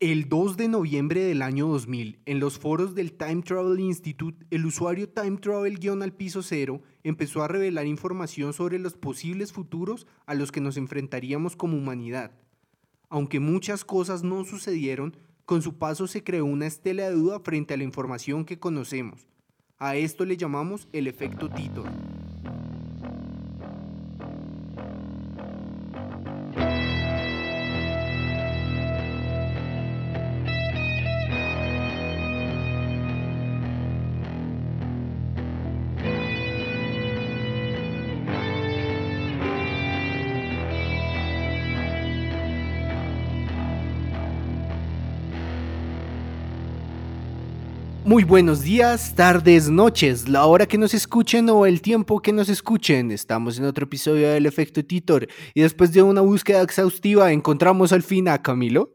El 2 de noviembre del año 2000, en los foros del Time Travel Institute, el usuario Time Travel-al piso cero empezó a revelar información sobre los posibles futuros a los que nos enfrentaríamos como humanidad. Aunque muchas cosas no sucedieron, con su paso se creó una estela de duda frente a la información que conocemos. A esto le llamamos el efecto Titor. Muy buenos días, tardes, noches, la hora que nos escuchen o el tiempo que nos escuchen. Estamos en otro episodio del Efecto Titor y después de una búsqueda exhaustiva encontramos al fin a Camilo.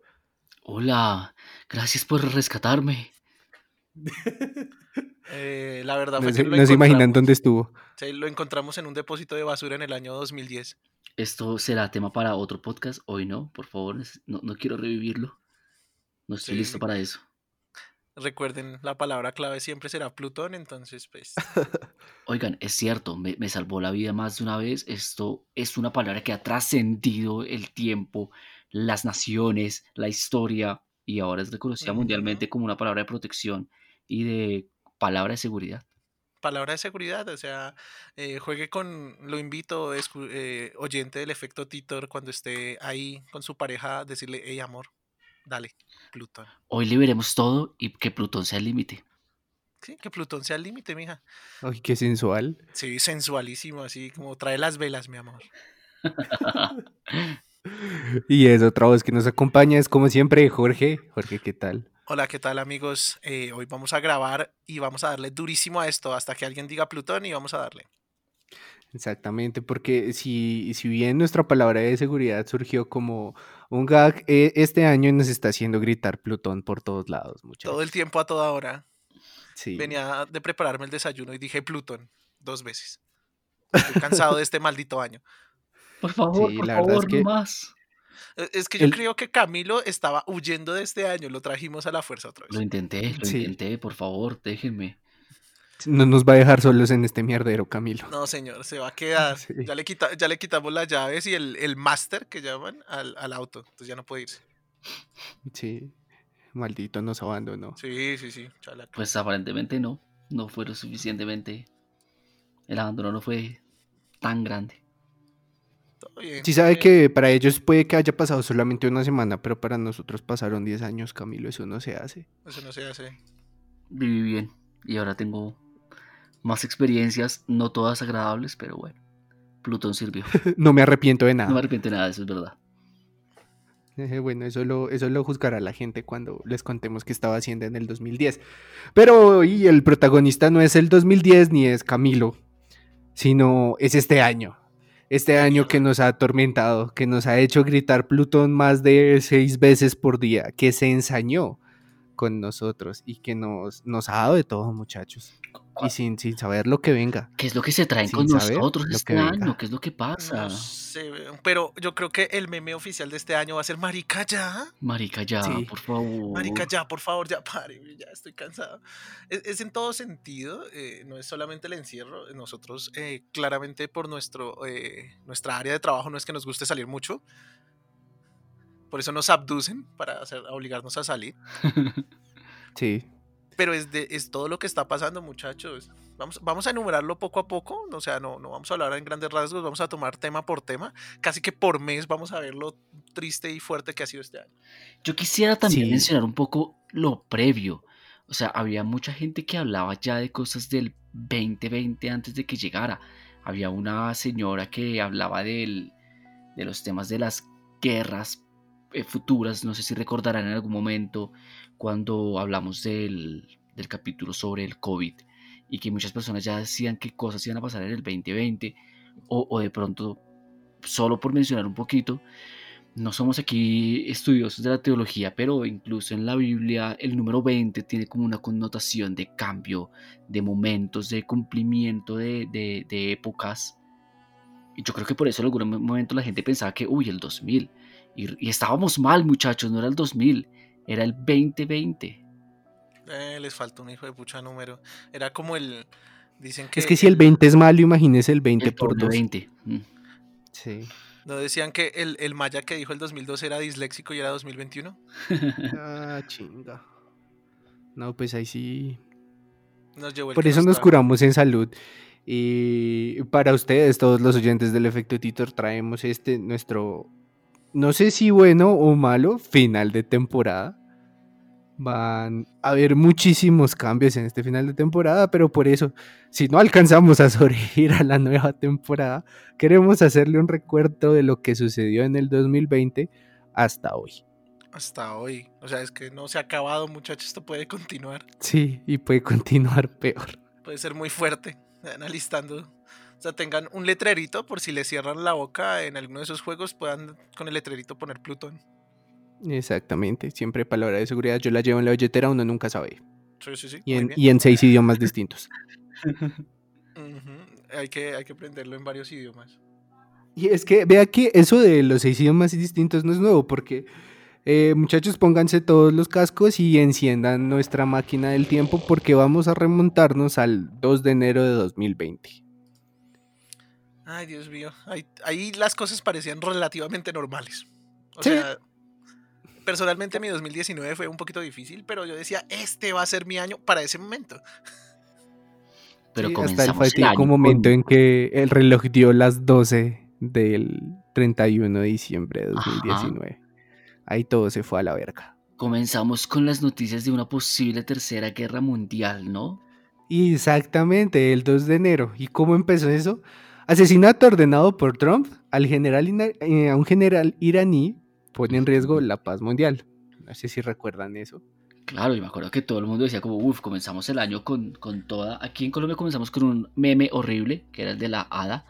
Hola, gracias por rescatarme. Eh, la verdad No fue se, que lo no se imaginan dónde estuvo. sí, lo encontramos en un depósito de basura en el año 2010. Esto será tema para otro podcast. Hoy no, por favor, no, no quiero revivirlo. No estoy Sí. listo para eso. Recuerden, la palabra clave siempre será Plutón, entonces pues Oigan, es cierto, me, me salvó la vida más de una vez. Esto es una palabra que ha trascendido el tiempo, las naciones, la historia y ahora es reconocida Ujú. mundialmente como una palabra de protección y de palabra de seguridad. palabra de seguridad, o sea, eh, juegue con, lo invito, escu- eh, oyente del efecto Titor, cuando esté ahí con su pareja, decirle, hey amor, dale, Plutón. Hoy liberemos todo y que Plutón sea el límite. Sí, que Plutón sea el límite, mija. Ay, qué sensual. Sí, sensualísimo, así como trae las velas, mi amor. Y es otra voz que nos acompaña, es como siempre Jorge. Jorge, ¿qué tal? Hola, ¿qué tal amigos? Eh, hoy vamos a grabar y vamos a darle durísimo a esto hasta que alguien diga Plutón y vamos a darle. Exactamente, porque si, si bien nuestra palabra de seguridad surgió como un gag, eh, este año nos está haciendo gritar Plutón por todos lados, muchachos. Todo el tiempo a toda hora. Sí. Venía de prepararme el desayuno y dije Plutón dos veces. Estoy cansado de este maldito año. Por favor, Sí, por la verdad es favor, que- más. Eh, Es que yo El- creo que Camilo estaba huyendo de este año, lo trajimos a la fuerza otra Lo vez. intenté, lo Sí. intenté, por favor, déjenme. No nos va a dejar solos en este mierdero, Camilo. No, señor, se va a quedar. Sí. Ya, le quita, ya le quitamos las llaves y el, el máster que llaman al, al auto. Entonces ya no puede irse. Sí, maldito nos abandonó. Sí, sí, sí. chalaca. Pues aparentemente no, no fue lo suficientemente. El abandono no fue tan grande. Todo bien. Sí sabe bien. que para ellos puede que haya pasado solamente una semana, pero para nosotros pasaron 10 años, Camilo, eso no se hace. Eso no se hace. Viví bien y ahora tengo más experiencias, no todas agradables, pero bueno. Plutón sirvió. No me arrepiento de No me nada. arrepiento de nada, eso es verdad. Bueno, eso lo, eso lo juzgará la gente cuando les contemos qué estaba haciendo en el 2010. Pero hoy el protagonista no es el 2010 ni es Camilo, sino es este año. Este año que nos ha atormentado, que nos ha hecho gritar Plutón más de seis veces por día, que se ensañó con nosotros y que nos, nos ha dado de todo, muchachos. Y sin, sin saber lo que venga. ¿Qué es lo que se traen Sin con nosotros lo este que año? venga. ¿Qué es lo que pasa? No sé, pero yo creo que el meme oficial de este año va a ser Marica ya. Marica, ya, Sí. por favor. Marica, ya, por favor, ya pare, ya estoy cansado. Es, es en todo sentido, eh, no es solamente el encierro. Nosotros, eh, claramente, por nuestro, eh, nuestra área de trabajo, no es que nos guste salir mucho. Por eso nos abducen para hacer, obligarnos a salir. Sí. Pero es, de, es todo lo que está pasando, muchachos. Vamos, vamos a enumerarlo poco a poco. O sea, no, no vamos a hablar en grandes rasgos, vamos a tomar tema por tema. Casi que por mes vamos a ver lo triste y fuerte que ha sido este año. Yo quisiera también Sí. mencionar un poco lo previo. O sea, había mucha gente que hablaba ya de cosas del 2020 antes de que llegara. Había una señora que hablaba del, de los temas de las guerras futuras. No sé si recordarán en algún momento cuando hablamos del, del capítulo sobre el COVID y que muchas personas ya decían qué cosas iban a pasar en el 2020 o, o de pronto, solo por mencionar un poquito, no somos aquí estudiosos de la teología, pero incluso en la Biblia el número 20 tiene como una connotación de cambio, de momentos, de cumplimiento de, de- de épocas. Y yo creo que por eso en algún momento la gente pensaba que, uy, el 2000. Y, y estábamos mal, muchachos, no era el 2000, Era el 2020. Eh, les falta un hijo de pucha número. Era como el. Dicen que. Es que si el 20 es malo, imagínese el 20 El por doble 2. 20. Mm. Sí. No decían que el, el maya que dijo el 2002 era disléxico y era 2021. Ah, chinga. No, pues ahí sí. Nos llevó el Por eso nos curamos en salud. Y para ustedes, todos los oyentes del efecto Titor, traemos este nuestro, no sé si bueno o malo, final de temporada. Van a haber muchísimos cambios en este final de temporada, pero por eso, si no alcanzamos a sobrevivir a la nueva temporada, queremos hacerle un recuerdo de lo que sucedió en el 2020 hasta hoy. Hasta hoy. O sea, es que no se ha acabado, muchachos. Esto puede continuar. Sí, y puede continuar peor. Puede ser muy fuerte. Vayan alistando. O sea, tengan un letrerito por si le cierran la boca en alguno de esos juegos, puedan con el letrerito poner Plutón. Exactamente, siempre palabra de seguridad. Yo la llevo en la billetera, uno nunca sabe. Sí, sí, sí. Y en, y en seis idiomas distintos. Hay, que, hay que aprenderlo en varios idiomas. Y es que, vea que eso de los seis idiomas distintos no es nuevo, porque eh, muchachos, pónganse todos los cascos y enciendan nuestra máquina del tiempo, porque vamos a remontarnos al 2 de enero de 2020. Ay, Dios mío. Ahí, ahí las cosas parecían relativamente normales. O Sí. sea, personalmente mi 2019 fue un poquito difícil, pero yo decía, este va a ser mi año para ese momento. Pero Sí, hasta el fatídico momento con- en que el reloj dio las 12 del 31 de diciembre de Ajá. 2019. Ahí todo se fue a la verga. comenzamos con las noticias de una posible tercera guerra mundial, ¿no? Exactamente, el 2 de enero. ¿Y cómo empezó eso? Asesinato ordenado por Trump al general eh, a un general iraní pone en riesgo la paz mundial. No sé si recuerdan eso. Claro, y me acuerdo que todo el mundo decía como, uff, comenzamos el año con, con toda... Aquí en Colombia comenzamos con un meme horrible, que era el de la hada.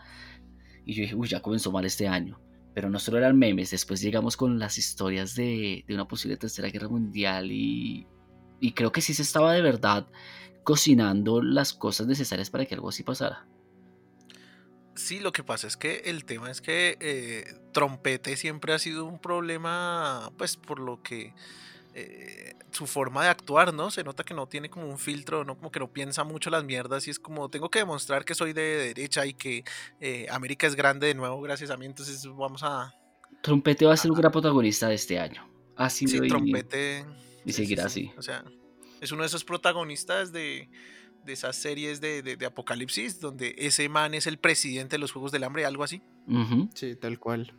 Y yo dije, uy, ya comenzó mal este año. Pero no solo eran memes, después llegamos con las historias de, de una posible tercera guerra mundial y, y creo que sí se estaba de verdad cocinando las cosas necesarias para que algo así pasara. Sí, lo que pasa es que el tema es que eh, Trompete siempre ha sido un problema, pues por lo que eh, su forma de actuar, ¿no? Se nota que no tiene como un filtro, ¿no? Como que no piensa mucho las mierdas y es como, tengo que demostrar que soy de derecha y que eh, América es grande de nuevo gracias a mí, entonces vamos a... Trompete va a ser un gran protagonista de este año. Sido Sí, Trompete... y sí, seguirá sí, así. O sea, es uno de esos protagonistas de, de esas series de, de- de Apocalipsis, donde ese man es el presidente de los Juegos del Hambre, algo así. Sí, tal cual.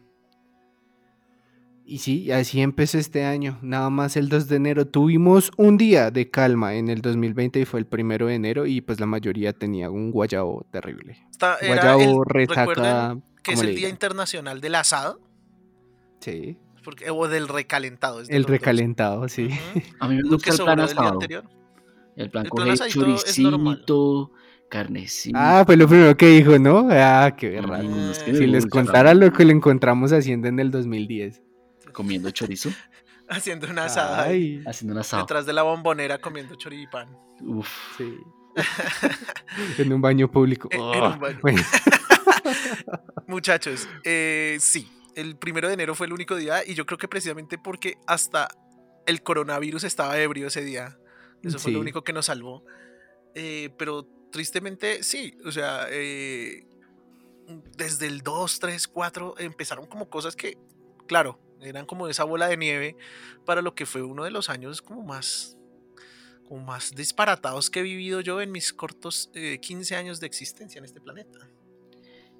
Y sí, así empezó este año. Nada más el 2 de enero. Tuvimos un día de calma en el 2020 y fue el primero de enero y pues la mayoría tenía un guayabo terrible. Esta era el- Guayabo, recuerden que es el Día. Internacional del Asado, Sí, porque, o del recalentado. es de el dos. recalentado, sí. A mí me Lo gusta que el plan sobró del día asado. anterior. El plan El es choricito, carnecito. Ah, fue lo primero que dijo, ¿no? Ah, qué berraco. Mm, es que me Si les contara lo que le encontramos haciendo en el 2010. Comiendo chorizo, Haciendo un asado ahí, Ay, haciendo un asado. detrás de la bombonera comiendo choripán. Uf. sí. en un baño público. Eh, en un baño. bueno. Muchachos, eh, sí, el primero de enero fue el único día y yo creo que precisamente porque hasta el coronavirus estaba ebrio ese día. Eso fue lo único que nos salvó. Eh, pero tristemente, sí, o sea, eh, desde el 2, 3, 4 empezaron como cosas que, claro, eran como esa bola de nieve para lo que fue uno de los años como más, como más disparatados que he vivido yo en mis cortos eh, 15 años de existencia en este planeta.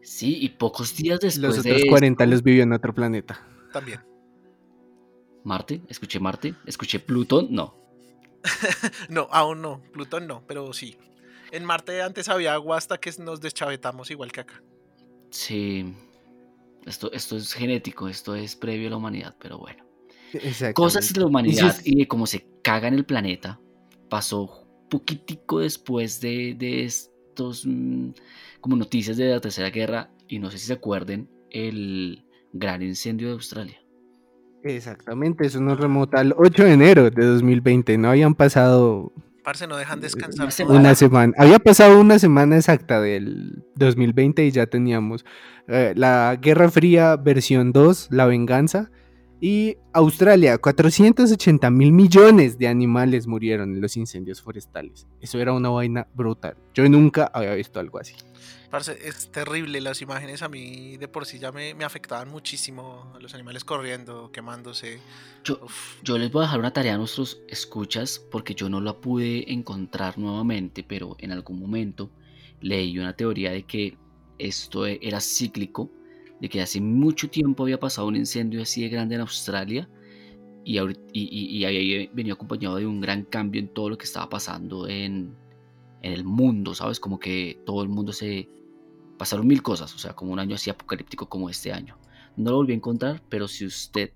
Sí, y pocos días después Los de otros esto- 40 los vivió en otro planeta. También. Marte, escuché Marte, escuché Plutón, no. No, aún no, Plutón no, pero sí. En Marte antes había agua hasta que nos deschavetamos igual que acá. Sí. Esto, esto es genético, esto es previo a la humanidad, pero bueno. Cosas de la Y si humanidad es- y de cómo se caga en el planeta pasó poquitico después de, de estos mm, como noticias de la tercera guerra y no sé si se acuerden el gran incendio de Australia. Exactamente, eso nos remota al 8 de enero de 2020. No habían pasado Parce, no dejan descansar. Una una semana. Había pasado una semana exacta del 2020 y ya teníamos eh, la Guerra Fría versión 2, la venganza, Y Australia, 480 mil millones de animales murieron en los incendios forestales. Eso era una vaina brutal. Yo nunca había visto algo así. Parce, es terrible. Las imágenes a mí de por sí ya me, me afectaban muchísimo. Los animales corriendo, quemándose. Yo, Uf. yo les voy a dejar una tarea a nuestros escuchas porque yo no la pude encontrar nuevamente, pero en algún momento leí una teoría de que esto e- era cíclico, de que hace mucho tiempo había pasado un incendio así de grande en Australia y, y, y- y había venido acompañado de un gran cambio en todo lo que estaba pasando en, en el mundo, ¿sabes? Como que todo el mundo se... Pasaron mil cosas, o sea, como un año así apocalíptico como este año. No lo volví a encontrar, pero si usted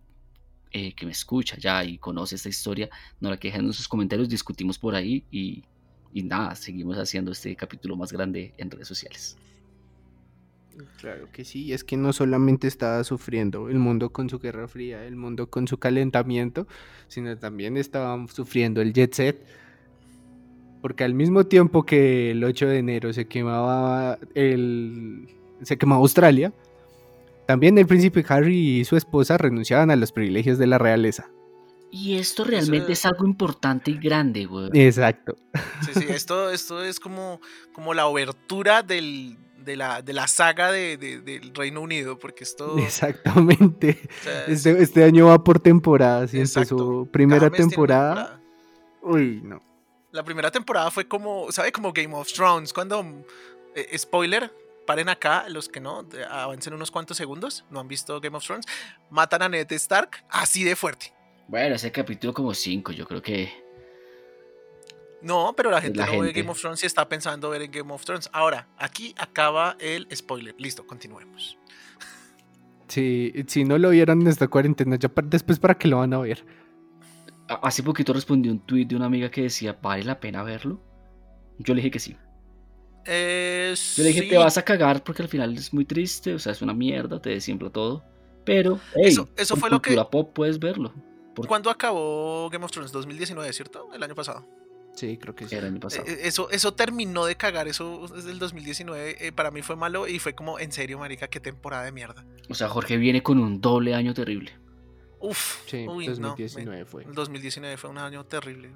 eh, que me escucha ya y conoce esta historia, no la que dejen en sus comentarios, discutimos por ahí y, y nada, seguimos haciendo este capítulo más grande en redes sociales. Claro que sí, es que no solamente estaba sufriendo el mundo con su guerra fría, el mundo con su calentamiento, sino también estaba sufriendo el jet set. Porque al mismo tiempo que el 8 de enero se quemaba el se quemaba Australia, también el príncipe Harry y su esposa renunciaban a los privilegios de la realeza. Y esto realmente es algo importante y grande, güey. Exacto. Sí, sí, esto, esto es como, como la obertura del, de, la, de la saga de, de- del Reino Unido, porque esto... Exactamente. o sea, es- Este, este año va por temporadas y empezó primera temporada. Uy, no. La primera temporada fue como, ¿sabe? Como Game of Thrones, cuando, eh, spoiler, paren acá, los que no, avancen unos cuantos segundos, no han visto Game of Thrones, matan a Ned Stark así de fuerte. Bueno, ese capítulo como 5, yo creo que... No, pero la gente La no ve gente. Game of Thrones y está pensando ver en Game of Thrones. Ahora, aquí acaba el spoiler. Listo, continuemos. Sí, si no lo vieron en esta cuarentena, ya pa- después para qué lo van a ver. Hace poquito respondí un tweet de una amiga que decía, ¿vale la pena verlo? Yo le dije que sí. Eh, Yo le dije, sí, te vas a cagar porque al final es muy triste, o sea, es una mierda, te desiembra todo. Pero, hey, Eso- eso fue lo que- cultura pop puedes verlo. Por- ¿Cuándo acabó Game of Thrones? 2019, ¿cierto? El año pasado. Sí, creo que sí. El año pasado. Eh, Eso, eso terminó de cagar, eso desde el 2019 eh, para mí fue malo y fue como, en serio, marica, qué temporada de mierda. O sea, Jorge viene con un doble año terrible. Uf, Sí, uy, no, 2019 fue. El 2019 fue un año terrible.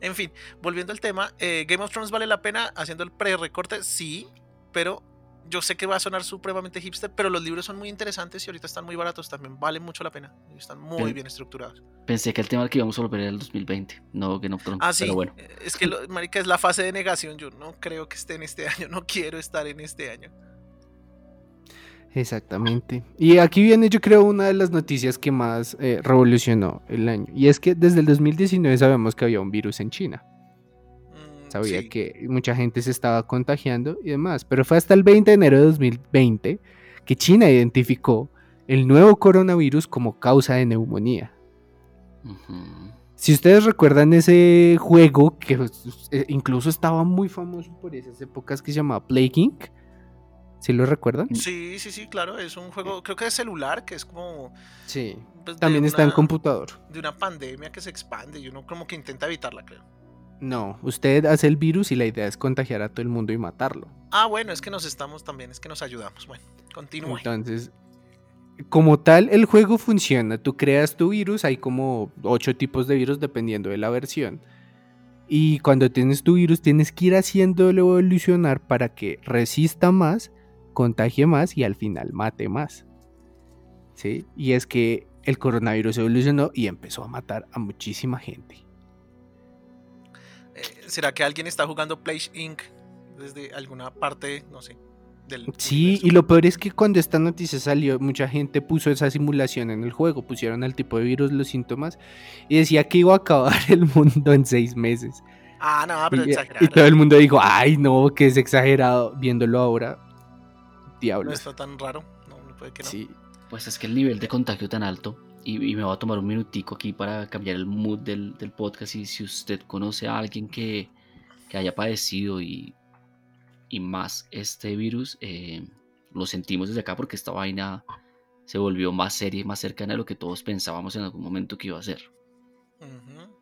En fin, volviendo al tema, eh, Game of Thrones vale la pena haciendo el pre-recorte, sí, pero yo sé que va a sonar supremamente hipster, pero los libros son muy interesantes y ahorita están muy baratos también, valen mucho la pena. Están muy Pen- bien estructurados. Pensé que el tema al que íbamos a volver era el 2020, no Game of Thrones. Ah, sí, Pero bueno, eh, es que, lo- marica, es la fase de negación. Yo no creo que esté en este año, no quiero estar en este año. Exactamente. Y aquí viene, yo creo, una de las noticias que más eh, revolucionó el año. Y es que desde el 2019 sabemos que había un virus en China. Mm, Sabía sí. que mucha gente se estaba contagiando y demás. Pero fue hasta el 20 de enero de 2020 que China identificó el nuevo coronavirus como causa de neumonía. Si ustedes recuerdan ese juego que pues, eh, incluso estaba muy famoso por esas épocas que se llamaba Plague Inc. ¿Sí lo recuerdan? Sí, sí, sí, claro, es un juego, creo que de celular, que es como... Sí. pues, También está en computador. De una pandemia que se expande y uno como que intenta evitarla, creo. No, usted hace el virus y la idea es contagiar a todo el mundo y matarlo. Ah, bueno, es que nos estamos también, es que nos ayudamos. Bueno, continúe. Entonces, como tal, el juego funciona. Tú creas tu virus, hay como ocho tipos de virus dependiendo de la versión. Y cuando tienes tu virus, tienes que ir haciéndolo evolucionar para que resista más, contagie más y al final mate más. ¿Sí? Y es que el coronavirus evolucionó y empezó a matar a muchísima gente. Eh, ¿Será que alguien está jugando Play Inc. desde alguna parte, no sé, del Sí, universo? y lo peor es que cuando esta noticia salió, mucha gente puso esa simulación en el juego, pusieron al tipo de virus los síntomas y decía que iba a acabar el mundo en seis meses. Ah, no, pero y, exagerado. y todo el mundo dijo, ay no, que es exagerado, viéndolo ahora, No está tan raro. No, no puede que no. Sí, Pues es que el nivel de contagio tan alto, y, y me va a tomar un minutico aquí para cambiar el mood del, del podcast, y si usted conoce a alguien que, que haya padecido y, y más este virus, eh, lo sentimos desde acá porque esta vaina se volvió más seria y más cercana a lo que todos pensábamos en algún momento que iba a ser. Ujú.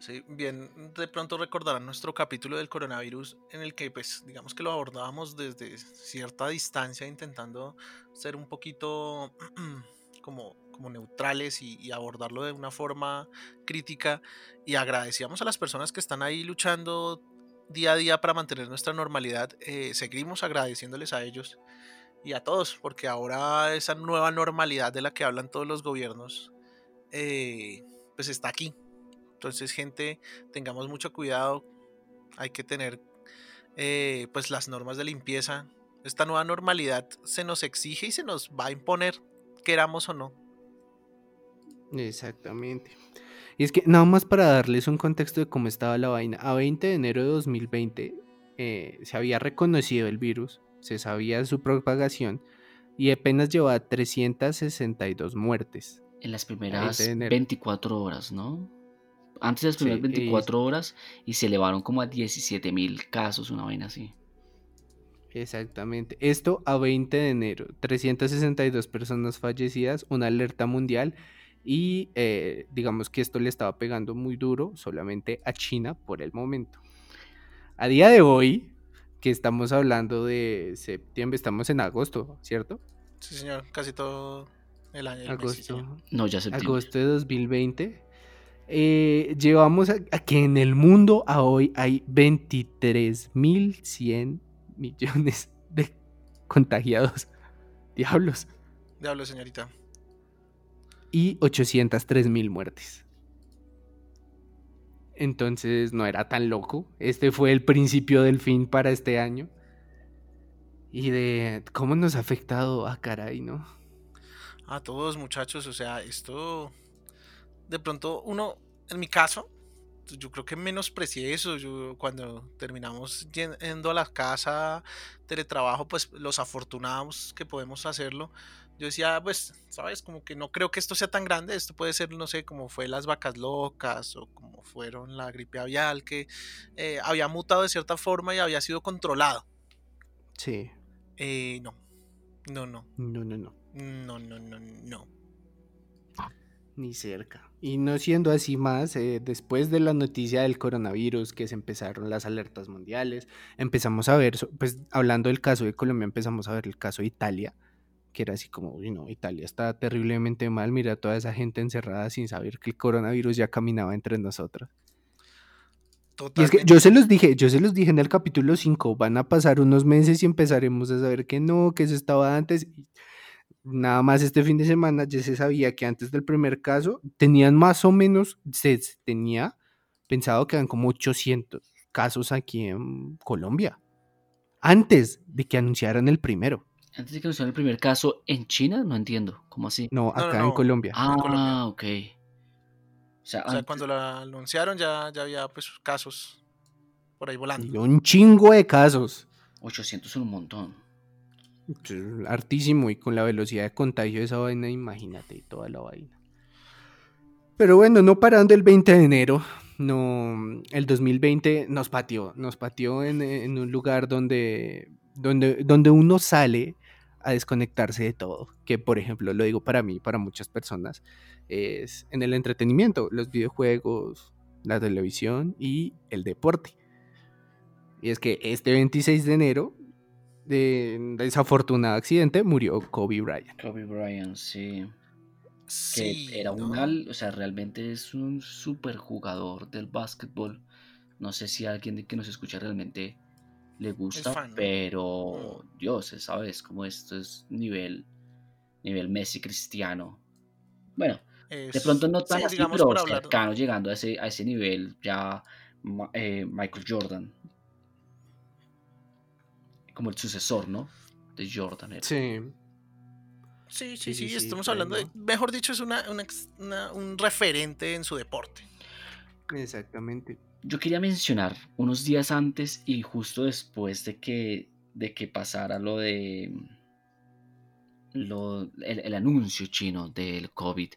Sí, bien, de pronto recordarán nuestro capítulo del coronavirus en el que, pues, digamos que lo abordábamos desde cierta distancia, intentando ser un poquito como, como neutrales y, abordarlo de una forma crítica y agradecíamos a las personas que están ahí luchando día a día para mantener nuestra normalidad, eh, seguimos agradeciéndoles a ellos y a todos, porque ahora esa nueva normalidad de la que hablan todos los gobiernos, eh, pues está aquí. Entonces, gente, tengamos mucho cuidado, hay que tener eh, pues las normas de limpieza. Esta nueva normalidad se nos exige y se nos va a imponer, queramos o no. Exactamente. Y es que nada más para darles un contexto de cómo estaba la vaina, a 20 de enero de 2020 eh, se había reconocido el virus, se sabía su propagación y apenas llevaba 362 muertes. En las primeras 24 horas, ¿no? Antes de las primeras 24 horas y se elevaron como a 17 mil casos, una vaina así. Exactamente. Esto a 20 de enero. 362 personas fallecidas, una alerta mundial y eh, digamos que esto le estaba pegando muy duro solamente a China por el momento. A día de hoy, que estamos hablando de septiembre, estamos en agosto, ¿cierto? Sí, señor, casi todo el año. agosto. no, ya Agosto de 2020 eh, llevamos a, que en el mundo a hoy hay 23.100 millones de contagiados. Diablos. Diablos, señorita. Y 803.000 muertes. Entonces no era tan loco. Este fue el principio del fin para este año. Y de cómo nos ha afectado a ah, caray, ¿no? A todos muchachos, o sea, esto de pronto uno, en mi caso, yo creo que menosprecié eso. Yo, cuando terminamos yendo a la casa, teletrabajo, pues los afortunados que podemos hacerlo. Yo decía, pues, sabes, como que no creo que esto sea tan grande. Esto puede ser, no sé, como fue las vacas locas o como fueron la gripe avial, que eh, había mutado de cierta forma y había sido controlado. Sí. Eh, no. No, no. No, no, no. No, no, no, no. Ni cerca. Y no siendo así más, eh, después de la noticia del coronavirus, que se empezaron las alertas mundiales, empezamos a ver, pues hablando del caso de Colombia, empezamos a ver el caso de Italia, que era así como, uy, no, Italia está terriblemente mal, mira toda esa gente encerrada sin saber que el coronavirus ya caminaba entre nosotros. Y es que yo se los dije, yo se los dije en el capítulo 5, van a pasar unos meses y empezaremos a saber que no, que eso estaba antes nada más este fin de semana ya se sabía que antes del primer caso tenían más o menos, se tenía pensado que eran como 800 casos aquí en Colombia. Antes de que anunciaran el primero. Antes de que anunciaran el primer caso en China, no entiendo. ¿Cómo así? No, acá en Colombia. Ah, ok. O sea, cuando la anunciaron ya, ya había pues casos por ahí volando. un chingo de casos. 800 es un montón. Hartísimo y con la velocidad de contagio de esa vaina, imagínate, toda la vaina. Pero bueno, no parando el 20 de enero, no, el 2020 nos pateó, nos pateó en, un lugar donde, donde, donde uno sale a desconectarse de todo, que por ejemplo, lo digo para mí, para muchas personas, es en el entretenimiento, los videojuegos, la televisión y el deporte. Y es que este 26 de enero de desafortunado accidente murió Kobe Bryant. Kobe Bryant, sí. Que era un o sea, realmente es un super jugador del básquetbol. No sé si a alguien que nos escucha realmente le gusta, pero mm. Dios, sabes cómo esto es nivel, nivel Messi cristiano. Bueno, de pronto no tan así, pero cercano llegando a ese, a ese nivel ya eh, Michael Jordan como el sucesor, ¿no? De Jordan. Sí. Sí, sí, sí, estamos hablando de, mejor dicho, es una, un referente en su deporte. Exactamente. Yo quería mencionar unos días antes y justo después de que, de que pasara lo de lo, el, anuncio chino del COVID,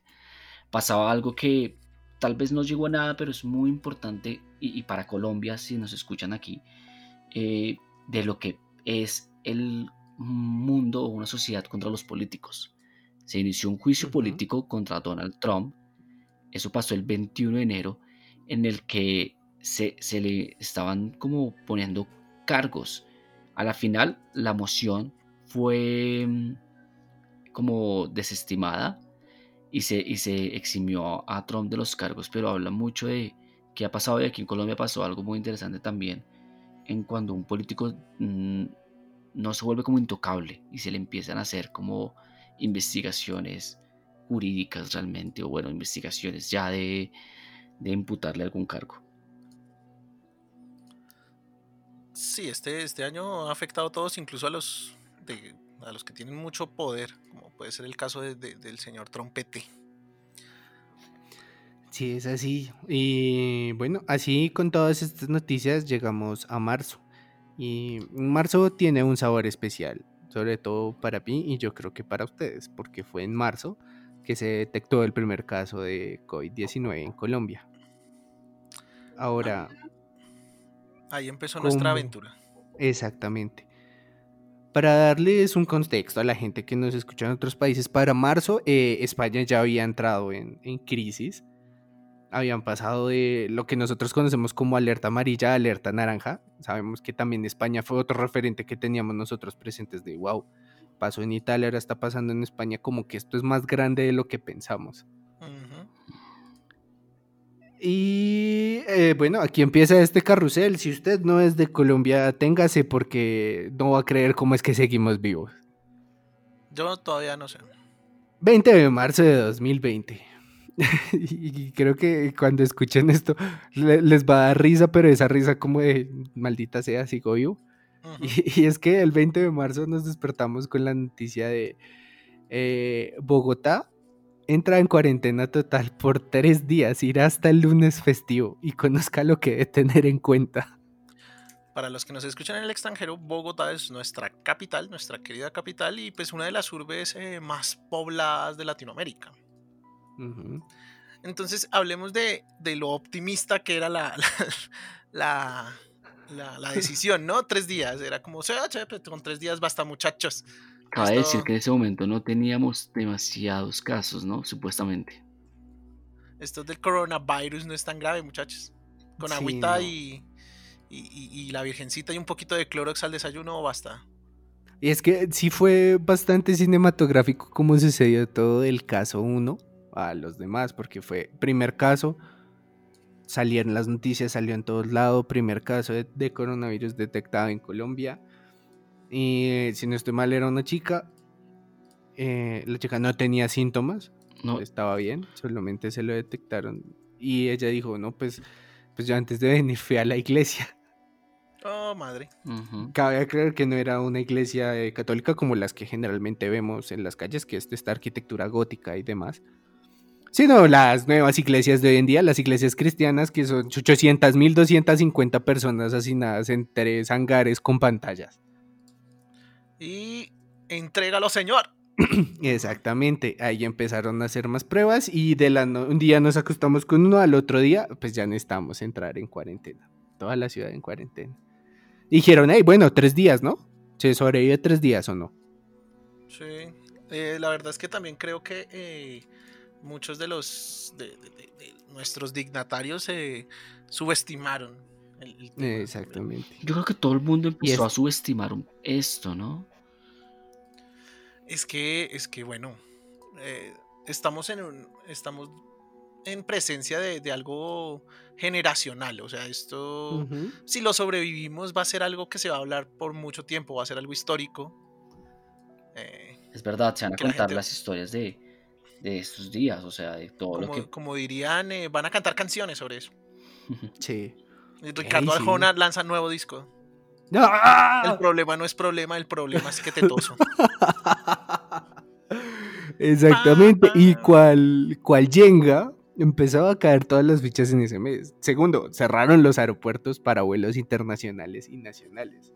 pasaba algo que tal vez no llegó a nada, pero es muy importante y, para Colombia, si nos escuchan aquí, eh, de lo que es el mundo o una sociedad contra los políticos. Se inició un juicio político contra Donald Trump. Eso pasó el 21 de enero, en el que se, le estaban como poniendo cargos. A la final, la moción fue mm, como desestimada y se, y se eximió a Trump de los cargos, pero habla mucho de qué ha pasado y aquí en Colombia pasó algo muy interesante también, en cuando un político mm, no se vuelve como intocable y se le empiezan a hacer como investigaciones jurídicas realmente, o bueno, investigaciones ya de, de imputarle algún cargo. Sí, este, este año ha afectado a todos, incluso a los, a los que tienen mucho poder, como puede ser el caso del señor Trompete. Sí, es así. Y bueno, así con todas estas noticias llegamos a marzo. Y marzo tiene un sabor especial, sobre todo para mí y yo creo que para ustedes, porque fue en marzo que se detectó el primer caso de COVID-19 en Colombia. Ahora... Ahí empezó nuestra aventura. Exactamente. Para darles un contexto a la gente que nos escucha en otros países, para marzo eh, España ya había entrado en, en, crisis. Habían pasado de lo que nosotros conocemos como alerta amarilla a alerta naranja. Sabemos que también España fue otro referente que teníamos nosotros presentes de wow, pasó en Italia, ahora está pasando en España, como que esto es más grande de lo que pensamos. Y eh, bueno, aquí empieza este carrusel. Si usted no es de Colombia, téngase porque no va a creer cómo es que seguimos vivos. Yo todavía no sé. 20 de marzo de 2020. y creo que cuando escuchen esto les va a dar risa, pero esa risa como de maldita sea, sigo vivo. y, es que el 20 de marzo nos despertamos con la noticia de eh, Bogotá entra en cuarentena total por tres días, irá hasta el lunes festivo y conozca lo que debe tener en cuenta. Para los que nos escuchan en el extranjero, Bogotá es nuestra capital, nuestra querida capital y pues una de las urbes eh, más pobladas de Latinoamérica. Entonces hablemos de, lo optimista que era la, la, la, decisión, ¿no? Tres días, era como, o sea, pues, con tres días basta muchachos. Cabe decir que en ese momento no teníamos demasiados casos, ¿no? Supuestamente. Esto del coronavirus no es tan grave, muchachos. Con agüita y, y, la virgencita y un poquito de clorox al desayuno basta. Y es que sí fue bastante cinematográfico como sucedió todo el caso 1 a los demás, porque fue primer caso, salieron las noticias, salió en todos lados, primer caso de coronavirus detectado en Colombia y si no estoy mal, era una chica. Eh, la chica no tenía síntomas. No. Estaba bien, solamente se lo detectaron. Y ella dijo, no, pues, pues yo antes de venir fui a la iglesia. Oh, madre. Cabe aclarar que no era una iglesia eh, católica como las que generalmente vemos en las calles, que es esta arquitectura gótica y demás. Sino las nuevas iglesias de hoy en día, las iglesias cristianas, que son 800 mil 250 personas asesinadas en tres hangares con pantallas y entrégalo, Señor. Exactamente, ahí empezaron a hacer más pruebas y de la un día nos acostamos con uno, al otro día pues ya necesitamos entrar en cuarentena, toda la ciudad en cuarentena. Dijeron, hey, bueno, tres días, ¿no? ¿Se sobrevive tres días o no? Sí, eh, la verdad es que también creo que eh, muchos de los de, nuestros dignatarios se subestimaron Exactamente. Yo creo que todo el mundo empezó a subestimar esto, ¿no? Es que, es que bueno, eh, estamos en un, estamos en presencia de, algo generacional. O sea, esto, si lo sobrevivimos, va a ser algo que se va a hablar por mucho tiempo, va a ser algo histórico. Eh, es verdad, se van a contar las historias de, estos días, o sea, de todo como, lo que. Como dirían, eh, van a cantar canciones sobre eso. sí. Ricardo Arjona lanza nuevo disco. ¡Ah! El problema no es problema, el problema es que te toso. Exactamente. Y cual, cual Jenga empezaba a caer todas las fichas en ese mes. Segundo, cerraron los aeropuertos para vuelos internacionales y nacionales.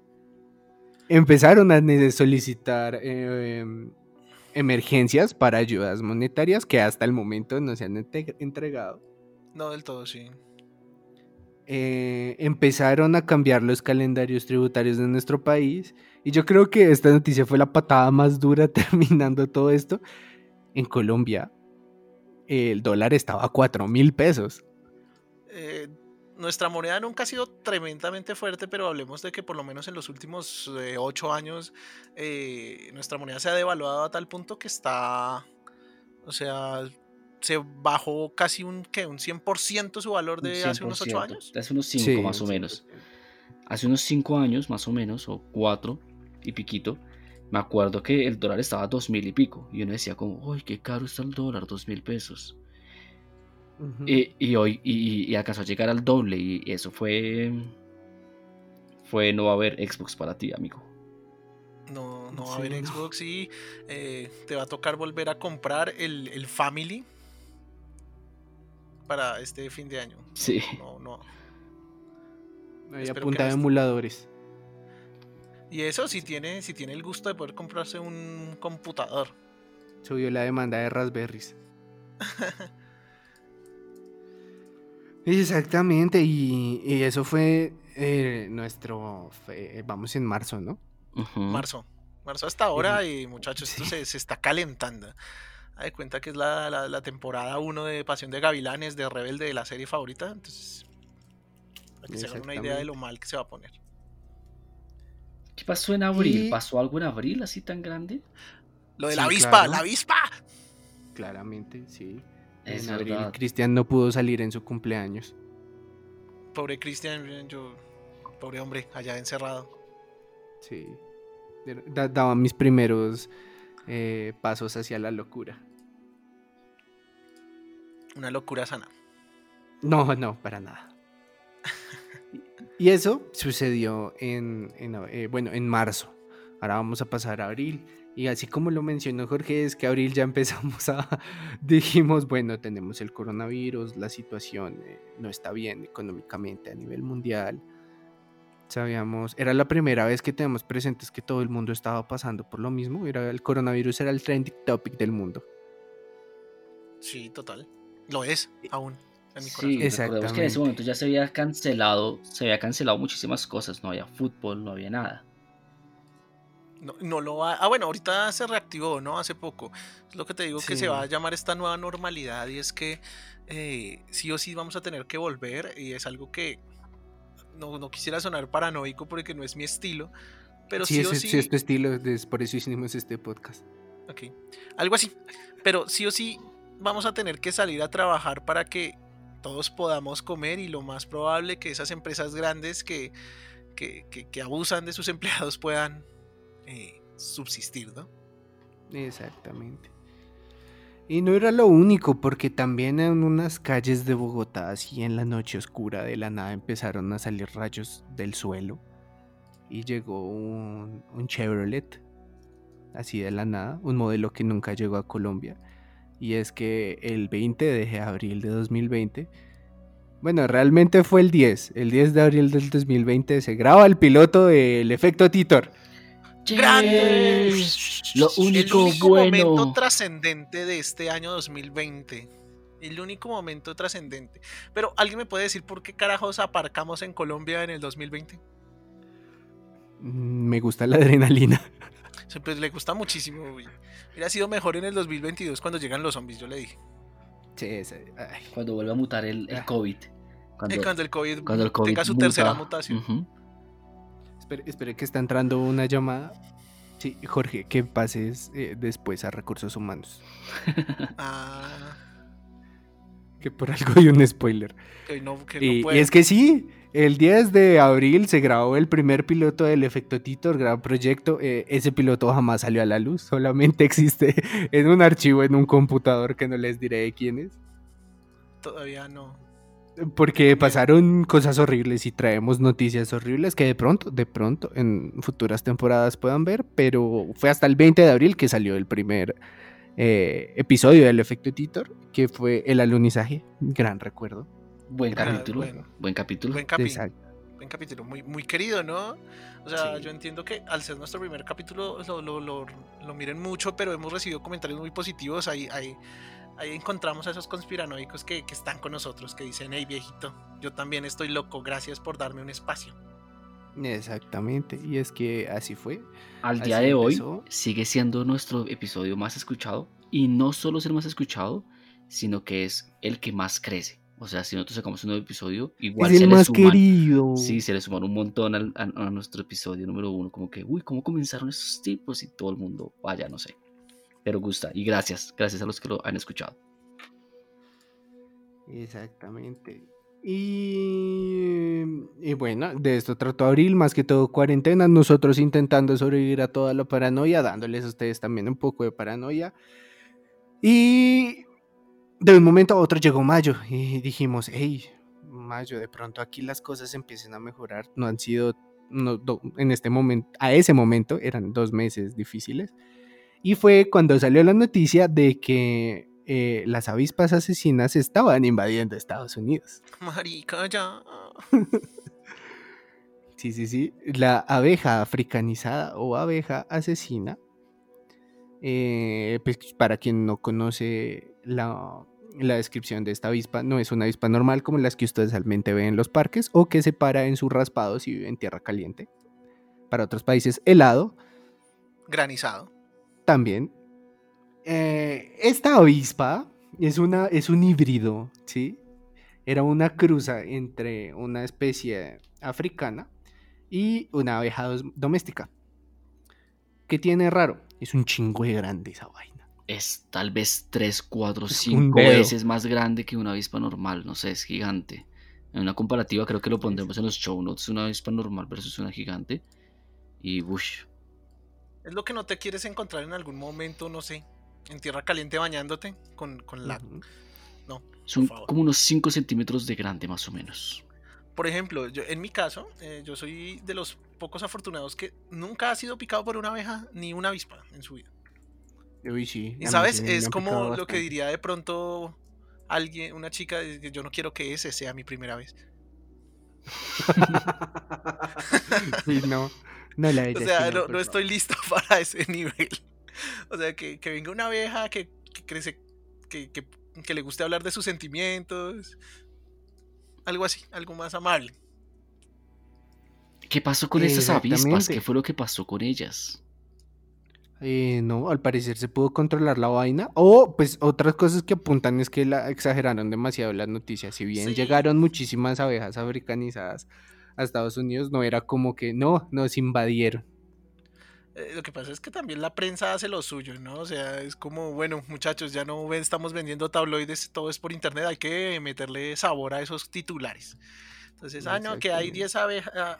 Empezaron a solicitar em, emergencias para ayudas monetarias que hasta el momento no se han entregado. No del todo, sí. Eh, empezaron a cambiar los calendarios tributarios de nuestro país. Y yo creo que esta noticia fue la patada más dura terminando todo esto. En Colombia, el dólar estaba a 4 mil pesos. Eh, nuestra moneda nunca ha sido tremendamente fuerte, pero hablemos de que por lo menos en los últimos 8 eh, años nuestra moneda se ha devaluado a tal punto que está, o sea, se bajó casi un, ¿qué? un 100% su valor de hace unos 8 años. Hace unos 5 más o menos. Hace unos 5 años más o menos, o 4 y piquito, me acuerdo que el dólar estaba a 2 mil y pico. Y uno decía como, uy, qué caro está el dólar, 2 mil pesos. Y, hoy y, alcanzó a llegar al doble y eso fue... Fue no va a haber Xbox para ti, amigo. No, no va a haber Xbox y eh, te va a tocar volver a comprar el, el Family para este fin de año. Sí. No, no. Ahí apunta de emuladores. Y eso si tiene, si tiene el gusto de poder comprarse un computador. Subió la demanda de Raspberries. Exactamente, y, eso fue eh, nuestro, vamos en marzo, ¿no? Marzo, marzo hasta ahora y muchachos, esto se, se, está calentando de cuenta que es la, temporada 1 de Pasión de Gavilanes, de Rebelde, de la serie favorita. Entonces, para que se hagan una idea de lo mal que se va a poner. ¿Qué pasó en abril? ¿Pasó algo en abril así tan grande? Lo de la avispa, la avispa. Claramente, sí. En abril Cristian no pudo salir en su cumpleaños. Pobre Cristian, yo, pobre hombre, allá encerrado. Sí. Daba mis primeros eh, pasos hacia la locura. Una locura sana. No, no, para nada. y eso sucedió en, eh, bueno, en marzo. Ahora vamos a pasar a abril. Y así como lo mencionó Jorge, es que abril ya empezamos a... Dijimos, bueno, tenemos el coronavirus, la situación eh, no está bien económicamente a nivel mundial. Sabíamos, era la primera vez que tenemos presentes que todo el mundo estaba pasando por lo mismo. Era, el coronavirus era el trending topic del mundo. Sí, total. Lo es aún. En mi sí, recordemos que en ese momento ya se había cancelado, se había cancelado muchísimas cosas, no había fútbol, no había nada. No, no lo va. Ah, bueno, ahorita se reactivó, ¿no? Hace poco. Es lo que te digo que se va a llamar esta nueva normalidad y es que eh, sí o sí vamos a tener que volver y es algo que no, no, quisiera sonar paranoico porque no es mi estilo, pero sí, o sí. Sí, es tu estilo, es por eso hicimos este podcast. Ok, algo así. Pero sí o sí vamos a tener que salir a trabajar para que todos podamos comer y lo más probable que esas empresas grandes que, que, abusan de sus empleados puedan eh, subsistir, ¿no? Exactamente. Y no era lo único, porque también en unas calles de Bogotá, así en la noche oscura de la nada, empezaron a salir rayos del suelo. Y llegó un, un Chevrolet, así de la nada, un modelo que nunca llegó a Colombia y es que el 20 de abril de 2020, bueno, realmente fue el 10, el 10 de abril del 2020 se graba el piloto del efecto Titor. ¡Grande! Lo único, el único momento trascendente de este año 2020. El único momento trascendente. Pero, ¿alguien me puede decir por qué carajos aparcamos en Colombia en el 2020? Mm, me gusta la adrenalina. Pues le gusta muchísimo. Hubiera sido mejor en el 2022 cuando llegan los zombies, yo le dije. Sí, Cuando vuelva a mutar el, el ah. COVID. Cuando, cuando, el COVID tenga su tercera mutación. Espere, que está entrando una llamada. Sí, Jorge, que pases eh, después a recursos humanos. ah. Que por algo hay un spoiler. y, es que sí, el 10 de abril se grabó el primer piloto del Efecto Titor, gran proyecto. Eh, ese piloto jamás salió a la luz, solamente existe en un archivo en un computador que no les diré de quién es. Todavía no. Porque pasaron cosas horribles y traemos noticias horribles que de pronto, de pronto, en futuras temporadas puedan ver, pero fue hasta el 20 de abril que salió el primer eh, episodio del Efecto Titor, que fue el alunizaje, gran recuerdo. Buen capítulo. buen capítulo. Buen, capítulo. buen capítulo. Muy, muy querido, ¿no? O sea, yo entiendo que al ser nuestro primer capítulo lo, lo, miren mucho, pero hemos recibido comentarios muy positivos. Ahí, ahí, ahí encontramos a esos conspiranoicos que, que están con nosotros, que dicen, hey viejito, yo también estoy loco, gracias por darme un espacio. Exactamente, y es que así fue. Al día de hoy sigue siendo nuestro episodio más escuchado, y no solo es el más escuchado, sino que es el que más crece. O sea, si nosotros sacamos un nuevo episodio, igual se le suman, Sí, se le suman un montón a, nuestro episodio número uno. Como que, uy, ¿cómo comenzaron esos tipos? Y todo el mundo, vaya, no sé. Pero gusta. Y gracias, gracias a los que lo han escuchado. Exactamente. Y, y, bueno, de esto trató Abril, más que todo cuarentena, nosotros intentando sobrevivir a toda la paranoia, dándoles a ustedes también un poco de paranoia. Y de un momento a otro llegó mayo y dijimos, hey, mayo, de pronto aquí las cosas empiecen a mejorar. No han sido, no, en este momento, a ese momento eran dos meses difíciles. Y fue cuando salió la noticia de que eh, las avispas asesinas estaban invadiendo Estados Unidos. Marica, ya. sí, sí, sí. La abeja africanizada o abeja asesina. Eh, pues para quien no conoce la, la descripción de esta avispa, no es una avispa normal como las que ustedes realmente ven en los parques o que se para en sus raspados y vive en tierra caliente. Para otros países, helado. Granizado. También. Eh, esta avispa es, una, es un híbrido, ¿sí? Era una cruza entre una especie africana y una abeja doméstica. ¿Qué tiene raro? Es un chingüe grande esa vaina es tal vez 3, 4, 5 veces más grande que una avispa normal, no sé, es gigante. En una comparativa creo que lo pondremos en los show notes, una avispa normal versus una gigante. Y bush. Es lo que no te quieres encontrar en algún momento, no sé, en tierra caliente bañándote con, la... No. Son como unos 5 centímetros de grande más o menos. Por ejemplo, yo, en mi caso, eh, yo soy de los pocos afortunados que nunca ha sido picado por una abeja ni una avispa en su vida. Y sabes, es como lo que diría de pronto alguien, una chica, que yo no quiero que ese sea mi primera vez. no, no la O sea, no, estoy listo para ese nivel. O sea, que, venga una abeja que, crece, que, que, le guste hablar de sus sentimientos. Algo así, algo más amable. ¿Qué pasó con esas avispas? ¿Qué fue lo que pasó con ellas? Eh, no, al parecer se pudo controlar la vaina. O, pues, otras cosas que apuntan es que la exageraron demasiado las noticias. Si bien llegaron muchísimas abejas africanizadas a Estados Unidos, no era como que no, nos invadieron. Eh, lo que pasa es que también la prensa hace lo suyo, ¿no? O sea, es como, bueno, muchachos, ya no ven, estamos vendiendo tabloides, todo es por internet, hay que meterle sabor a esos titulares. Entonces, ah, no, que hay 10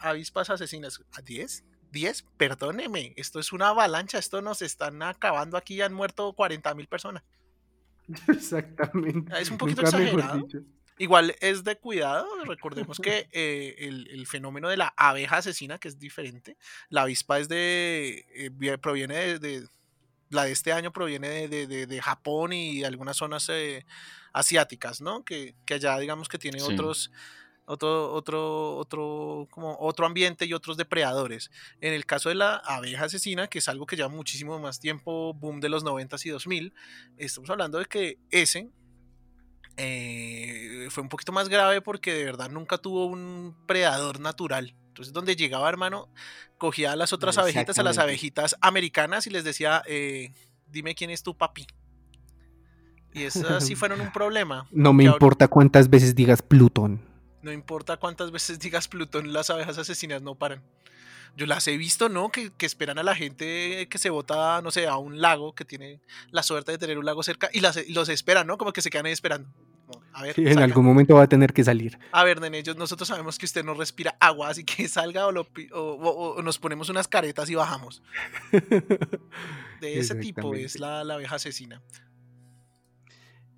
avispas asesinas. ¿A 10? 10, perdóneme, esto es una avalancha, esto nos están acabando aquí, han muerto 40 mil personas. Exactamente. Es un poquito exagerado. Igual es de cuidado, recordemos que eh, el, fenómeno de la abeja asesina, que es diferente, la avispa es de, eh, proviene de, la de este año proviene de, Japón y algunas zonas eh, asiáticas, ¿no? Que, que, allá digamos que tiene otros otro, otro, otro, como otro ambiente y otros depredadores. En el caso de la abeja asesina, que es algo que lleva muchísimo más tiempo, boom de los 90 y 2000, estamos hablando de que ese eh, fue un poquito más grave porque de verdad nunca tuvo un predador natural. Entonces, donde llegaba, hermano, cogía a las otras abejitas, a las abejitas americanas y les decía, eh, dime quién es tu papi. Y esas sí fueron un problema. No me importa cuántas veces digas Plutón. No importa cuántas veces digas Plutón, las abejas asesinas no paran. Yo las he visto, ¿no? Que, esperan a la gente que se bota, no sé, a un lago, que tiene la suerte de tener un lago cerca, y, los esperan, ¿no? Como que se quedan ahí esperando. A ver, en algún momento va a tener que salir. A ver, nene, nosotros sabemos que usted no respira agua, así que salga o, o, nos ponemos unas caretas y bajamos. De ese tipo es la, la abeja asesina.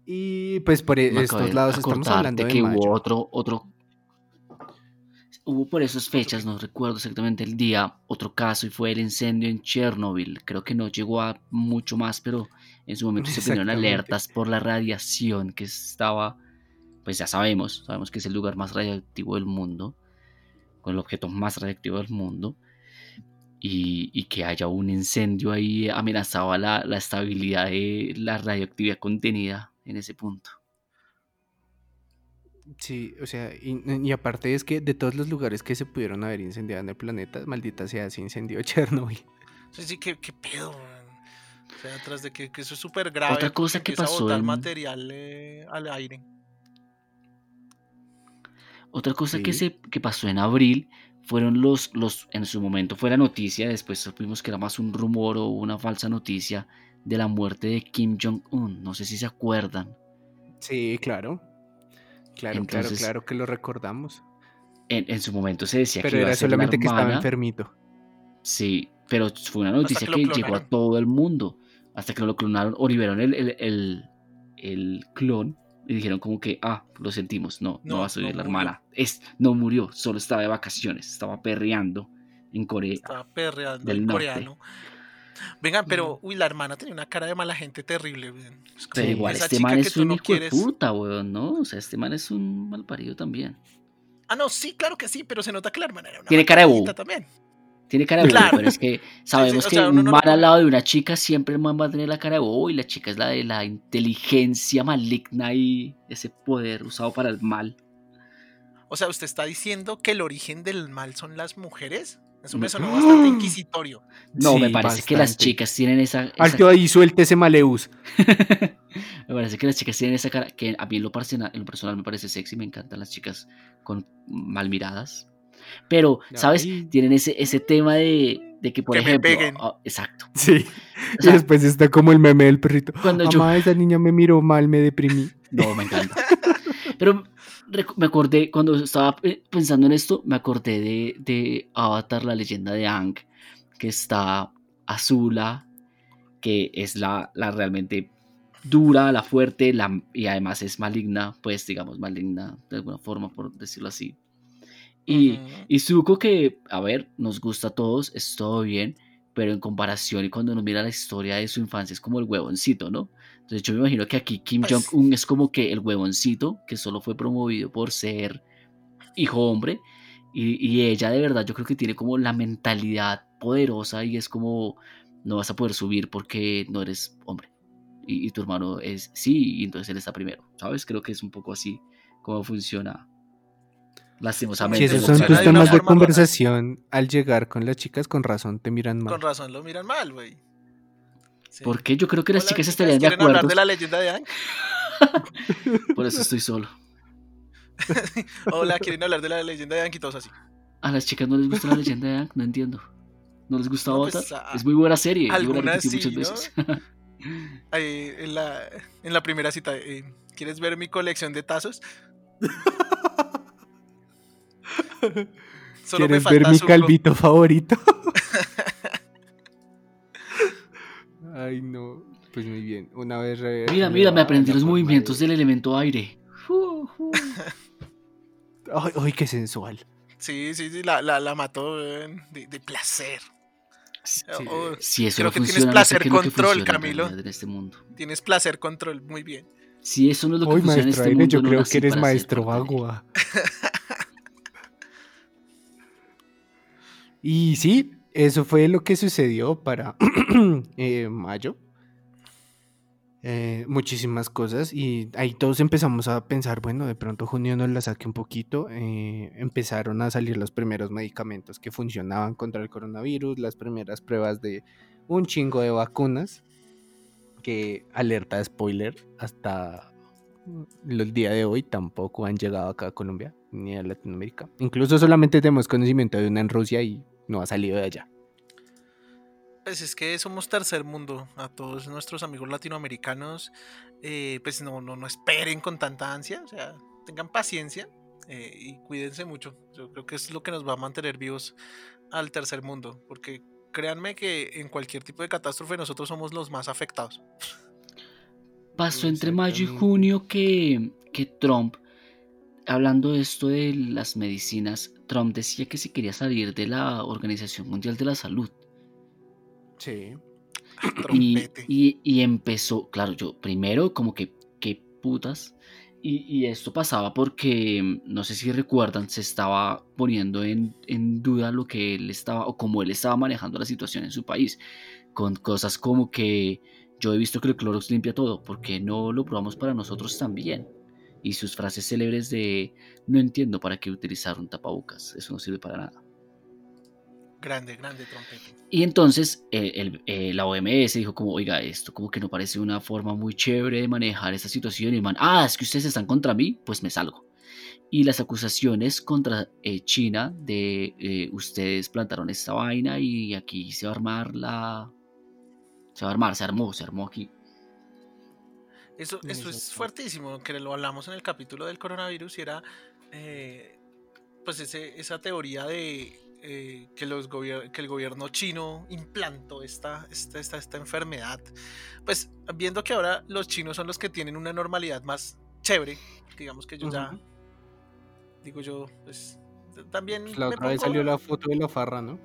Y pues por e, estos lados estamos hablando de que hubo otro, otro, hubo por esas fechas, no recuerdo exactamente el día, otro caso y fue el incendio en Chernobyl. Creo que no llegó a mucho más, pero en su momento se prendieron alertas por la radiación que estaba, pues ya sabemos, sabemos que es el lugar más radioactivo del mundo, con el objeto más radioactivo del mundo. Y, que haya un incendio ahí amenazaba la, la estabilidad de la radioactividad contenida en ese punto. Sí, o sea, y, aparte es que de todos los lugares que se pudieron haber incendiado en el planeta, maldita sea, se incendió Chernobyl. Sí, sí, qué, pedo, O sea, atrás de que, eso es súper grave. Otra cosa que pasó. A material eh, al aire. Otra cosa que, se, que pasó en abril fueron los, los, en su momento fue la noticia, después supimos que era más un rumor o una falsa noticia de la muerte de Kim Jong-un. No sé si se acuerdan. Sí, claro. Claro, claro, claro que lo recordamos. En, en su momento se decía Pero que iba era a ser solamente que estaba enfermito. Sí, pero fue una noticia que llegó a todo el mundo. Hasta que lo clonaron o liberaron el, el, el- el clon y dijeron como que, ah, lo sentimos, no, no, No, va a subir no la hermana. Es, no murió, solo estaba de vacaciones, estaba perreando en Corea. Estaba perreando Del el norte. coreano. Vengan, pero, uy, la hermana tenía una cara de mala gente terrible. Es Pero igual, este man es un hijo de puta, weón, ¿no? O sea, este man es un malparido también. Ah, no, sí, claro que sí, pero se nota que la hermana era una Tiene cara de bobo. también. Tiene cara de bobo, Claro. pero es que sabemos o que sea, un no al lado de una chica siempre el man va a tener la cara de bobo y la chica es la de la inteligencia maligna y ese poder usado para el mal. O sea, ¿usted está diciendo que el origen del mal son las mujeres? Eso No. me sonó bastante inquisitorio. No, Sí, me parece que las chicas tienen esa... esa- Alto ahí, suelte ese Maleus. me parece que las chicas tienen esa cara que a mí en lo, personal, en lo personal me parece sexy, me encantan las chicas con mal miradas. Pero, ¿sabes? Tienen ese, ese tema de, de que, por Que me ejemplo... peguen. ah, exacto. Sí. O sea, y después está como el meme del perrito. Cuando yo- esa niña me miró mal, me deprimí. No, me encanta. Pero me acordé, cuando estaba eh, pensando en esto, me acordé de, de Avatar, la leyenda de Aang, que está Azula, que es la, la realmente dura, la fuerte, la, y además es maligna, pues digamos maligna de alguna forma, por decirlo así. Y, Ujú. y Zuko que, a ver, nos gusta a todos, es todo bien, pero en comparación y cuando uno mira la historia de su infancia es como el huevoncito, ¿no? Entonces yo me imagino que aquí Kim Pues- Jong-un es como que el huevoncito que solo fue promovido por ser hijo hombre y, y ella de verdad yo creo que tiene como la mentalidad poderosa y es como no vas a poder subir porque no eres hombre y, y tu hermano es sí y entonces él está primero, ¿sabes? Creo que es un poco así como funciona Si lastimosamente. esos Pero son tus temas de conversación al llegar con las chicas, con razón te miran mal. Con razón lo miran mal, güey. Sí. Porque yo creo que las chicas chicas, estarían de ¿quieren hablar acuerdo. de la leyenda de Aang? Por eso estoy solo. Hola, ¿quieren hablar de la leyenda de Aang? Y todos así. A las chicas no les gusta la leyenda de Aang, no entiendo. ¿No les gusta No, pues, Avatar? a- es muy buena serie. algunas sí, muchas ¿no? veces. Ahí, en, la, en la primera cita, eh, ¿quieres ver mi colección de tazos? Solo me ¿Quieres ver mi calvito favorito? Ay, no. Pues muy bien. Una vez. re- Mira, mira, me aprendí los movimientos de- del elemento aire. Ay, ay, qué sensual. Sí, sí, sí, la, la, la mató de, de placer. Sí. Oh, Si eso Creo no que tienes funciona, no sé placer control, Camilo. en este mundo. Tienes placer control, muy bien. Si eso no es lo que Hoy, funciona en maestro este Aire, mundo, yo no creo que eres maestro agua. Y sí, eso fue lo que sucedió para eh, mayo. Eh, muchísimas cosas y ahí todos empezamos a pensar, bueno, de pronto junio nos la saque un poquito. eh, empezaron a salir los primeros medicamentos que funcionaban contra el coronavirus, las primeras pruebas de un chingo de vacunas, que alerta spoiler, hasta el día de hoy tampoco han llegado acá a Colombia ni a Latinoamérica. Incluso solamente tenemos conocimiento de una en Rusia y no ha salido de allá. Pues es que somos tercer mundo. A todos nuestros amigos latinoamericanos, eh, pues no, no, no esperen con tanta ansia. O sea, tengan paciencia eh, y cuídense mucho. Yo creo que es lo que nos va a mantener vivos al tercer mundo. Porque créanme que en cualquier tipo de catástrofe nosotros somos los más afectados. Pasó entre mayo y junio que, que Trump, hablando de esto de las medicinas, Trump decía que se quería salir de la Organización Mundial de la Salud. Sí. Y, y- y empezó, claro, yo primero como que, qué putas. Y, y esto pasaba porque, no sé si recuerdan, se estaba poniendo en, en duda lo que él estaba, o cómo él estaba manejando la situación en su país, con cosas como que yo he visto que el Clorox limpia todo, ¿por qué no lo probamos para nosotros también? Y sus frases célebres de, no entiendo para qué utilizar un tapabocas, eso no sirve para nada. Grande, grande trompete. Y entonces eh, el- eh, la OMS dijo como, oiga, esto como que no parece una forma muy chévere de manejar esta situación. Y el man, ah, es que ustedes están contra mí, pues me salgo. Y las acusaciones contra eh, China de eh, ustedes plantaron esta vaina y aquí se va a armar la... Se va a armar, se armó, se armó aquí. Eso, eso es fuertísimo, que lo hablamos en el capítulo del coronavirus y era eh, pues ese, esa teoría de eh, que, los que el gobierno chino implantó esta, esta, esta, esta, enfermedad. Pues viendo que ahora los chinos son los que tienen una normalidad más chévere, digamos que yo ya, digo yo, pues también... Pues la otra vez salió la foto de la farra, ¿no?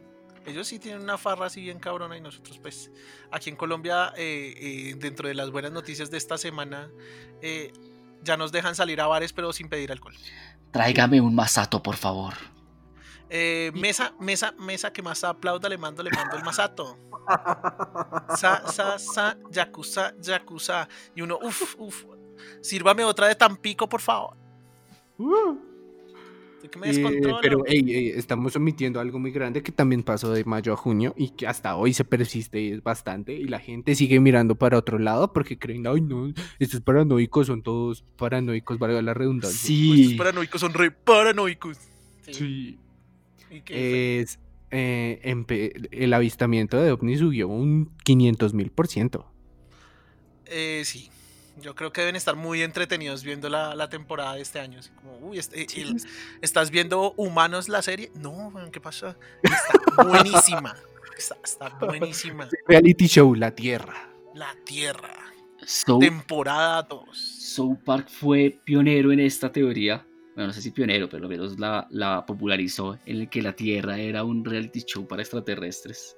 Ellos sí tienen una farra así bien cabrona y nosotros pues aquí en Colombia, eh, eh, dentro de las buenas noticias de esta semana, eh, ya nos dejan salir a bares pero sin pedir alcohol. Tráigame un masato, por favor. mesa, mesa, mesa, que más aplauda, le mando, le mando el masato. Sa, sa, sa, yakuza, yakuza. Y uno, uff, uff, sírvame otra de Tampico, por favor. Uh. Eh, pero estamos omitiendo algo muy grande que también pasó de mayo a junio y que hasta hoy se persiste bastante y la gente sigue mirando para otro lado porque creen, ay no, estos paranoicos son todos paranoicos, valga la redundancia. Sí. Estos paranoicos son re paranoicos. Sí. Es, eh, el avistamiento de ovnis subió un 500 mil por ciento. Eh, sí. Yo creo que deben estar muy entretenidos viendo la, temporada de este año. Este, ¿estás viendo Humanos la serie? No, ¿qué pasa? Está buenísima. Está, buenísima. Reality show, La Tierra. La Tierra. temporada 2. South Park fue pionero en esta teoría. Bueno, no sé si pionero, pero lo menos la, la popularizó en el que la Tierra era un reality show para extraterrestres.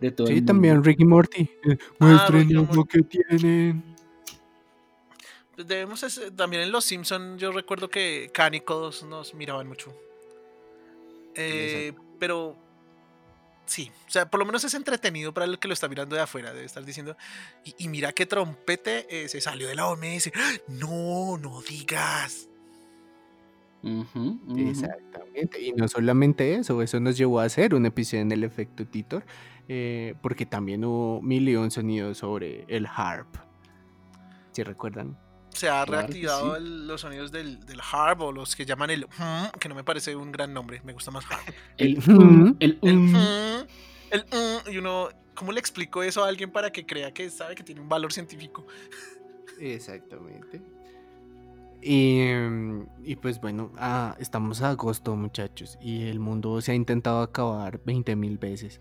De todo sí, también Ricky Morty. Eh, ah, muestren lo que tienen. Debemos también en Los Simpson yo recuerdo que Cánicos nos miraban mucho. Eh, pero sí, o sea, por lo menos es entretenido para el que lo está mirando de afuera, debe estar diciendo, y, mira qué trompete eh, se salió de la OMS. No, no digas. Exactamente, y no solamente eso, eso nos llevó a hacer un episodio en el efecto Titor, eh, porque también hubo mil y un sonidos sobre el harp. Si recuerdan? Se ha reactivado los sonidos del, del harp o los que llaman el que no me parece un gran nombre, me gusta más harp. El el, el, y uno, ¿cómo le explico eso a alguien para que crea que sabe que tiene un valor científico? Exactamente. Y, y pues bueno, ah, estamos a agosto muchachos y el mundo se ha intentado acabar 20 mil veces.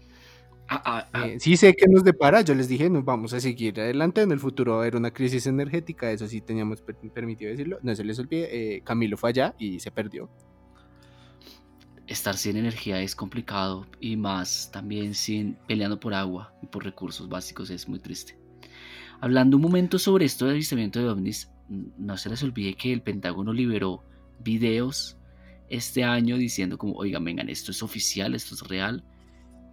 Ah, ah, ah. Eh, sí sé que nos depara, yo les dije, nos vamos a seguir adelante, en el futuro va a haber una crisis energética, eso sí teníamos permitido decirlo, no se les olvide, eh, Camilo fue allá y se perdió. Estar sin energía es complicado y más también sin peleando por agua y por recursos básicos es muy triste. Hablando un momento sobre esto de avistamiento de ovnis, no se les olvide que el Pentágono liberó videos este año diciendo como, oigan, vengan, esto es oficial, esto es real,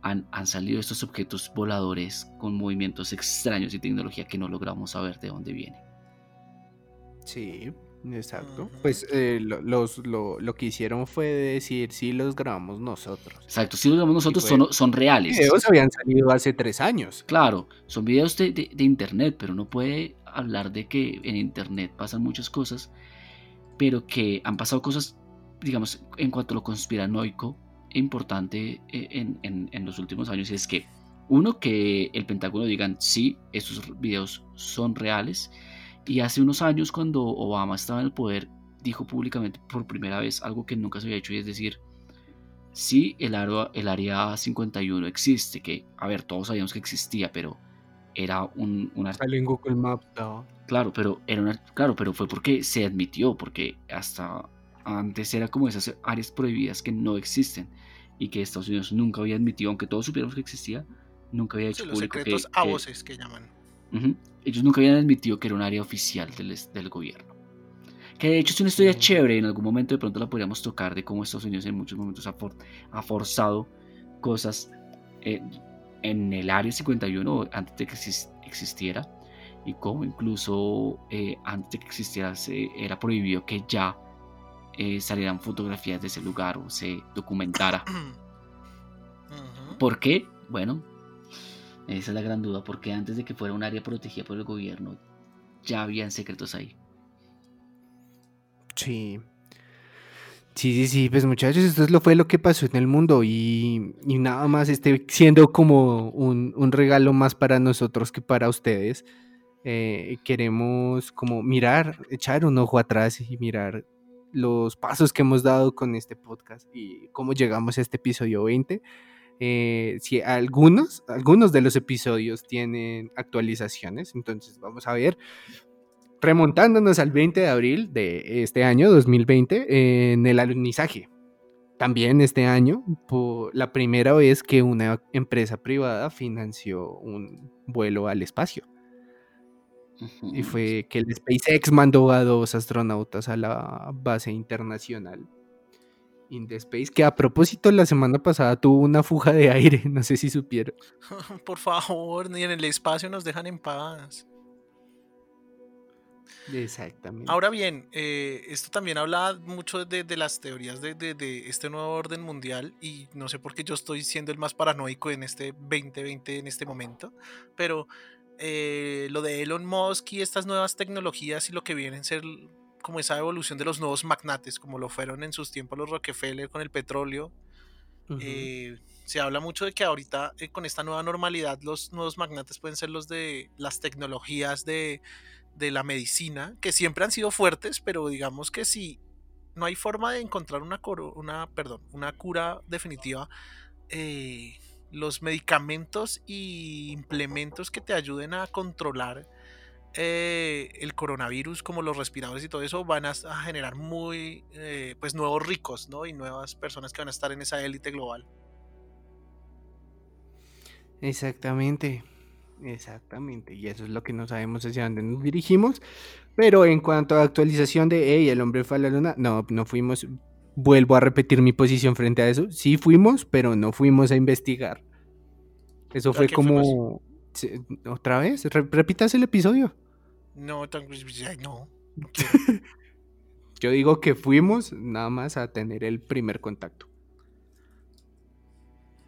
han, salido estos objetos voladores con movimientos extraños y tecnología que no logramos saber de dónde viene. Sí, exacto. Pues eh, lo, los, lo, que hicieron fue decir si los grabamos nosotros. Exacto, si los grabamos nosotros son, son reales. Los videos habían salido hace tres años. Claro, son videos de, de internet, pero uno puede hablar de que en internet pasan muchas cosas, pero que han pasado cosas, digamos, en cuanto a lo conspiranoico, importante eh, en, los últimos años es que, uno, que el Pentágono digan, sí, estos videos son reales. Y hace unos años, cuando Obama estaba en el poder, dijo públicamente por primera vez algo que nunca se había hecho, y es decir, sí, el área, el área 51 existe, que, a ver, todos sabíamos que existía, pero era un... Una... en Google Maps, Claro, pero era una, claro, pero fue porque se admitió, porque hasta antes era como esas áreas prohibidas que no existen y que Estados Unidos nunca había admitido, aunque todos supiéramos que existía, nunca había hecho los secretos a voces que llaman. ellos nunca habían admitido que era un área oficial del, del gobierno. Que de hecho es una historia chévere, en algún momento de pronto la podríamos tocar de cómo Estados Unidos en muchos momentos ha, ha forzado cosas eh, en el área 51 antes de que existiera y cómo incluso eh, antes de que existiera se, era prohibido que ya eh, salieran fotografías de ese lugar o se documentara. ¿Por qué? Bueno, esa es la gran duda, porque antes de que fuera un área protegida por el gobierno, ya habían secretos ahí. Sí. Sí, sí, sí, pues muchachos, esto es lo fue lo que pasó en el mundo y, nada más esté siendo como un, un, regalo más para nosotros que para ustedes. eh, queremos como mirar, echar un ojo atrás y mirar los pasos que hemos dado con este podcast y cómo llegamos a este episodio 20. Eh, si algunos, algunos de los episodios tienen actualizaciones, entonces vamos a ver. Remontándonos al 20 de abril de este año, 2020, en el alunizaje. También este año, por la primera vez que una empresa privada financió un vuelo al espacio. Y fue que el SpaceX mandó a dos astronautas a la base internacional in the Space, que a propósito la semana pasada tuvo una fuga de aire, no sé si supieron. Por favor, ni en el espacio nos dejan en paz. Exactamente. Ahora bien, eh, esto también habla mucho de, las teorías de, de, este nuevo orden mundial y no sé por qué yo estoy siendo el más paranoico en este 2020 en este momento, pero eh, lo de Elon Musk y estas nuevas tecnologías y lo que vienen a ser como esa evolución de los nuevos magnates, como lo fueron en sus tiempos los Rockefeller con el petróleo. Eh, se habla mucho de que ahorita eh, con esta nueva normalidad los nuevos magnates pueden ser los de las tecnologías de, de la medicina, que siempre han sido fuertes, pero digamos que si no hay forma de encontrar una, una, perdón, una cura definitiva, eh, los medicamentos y implementos que te ayuden a controlar eh, el coronavirus, como los respiradores y todo eso, van a, generar muy, eh, pues, nuevos ricos, ¿no? Y nuevas personas que van a estar en esa élite global. Exactamente, exactamente. Y eso es lo que no sabemos hacia dónde nos dirigimos. Pero en cuanto a actualización de, hey, el hombre fue a la luna, no, no fuimos, vuelvo a repetir mi posición frente a eso. Sí fuimos, pero no fuimos a investigar. Eso fue como... ¿Otra vez? ¿Repitas el episodio? No, no. Yo digo que fuimos nada más a tener el primer contacto.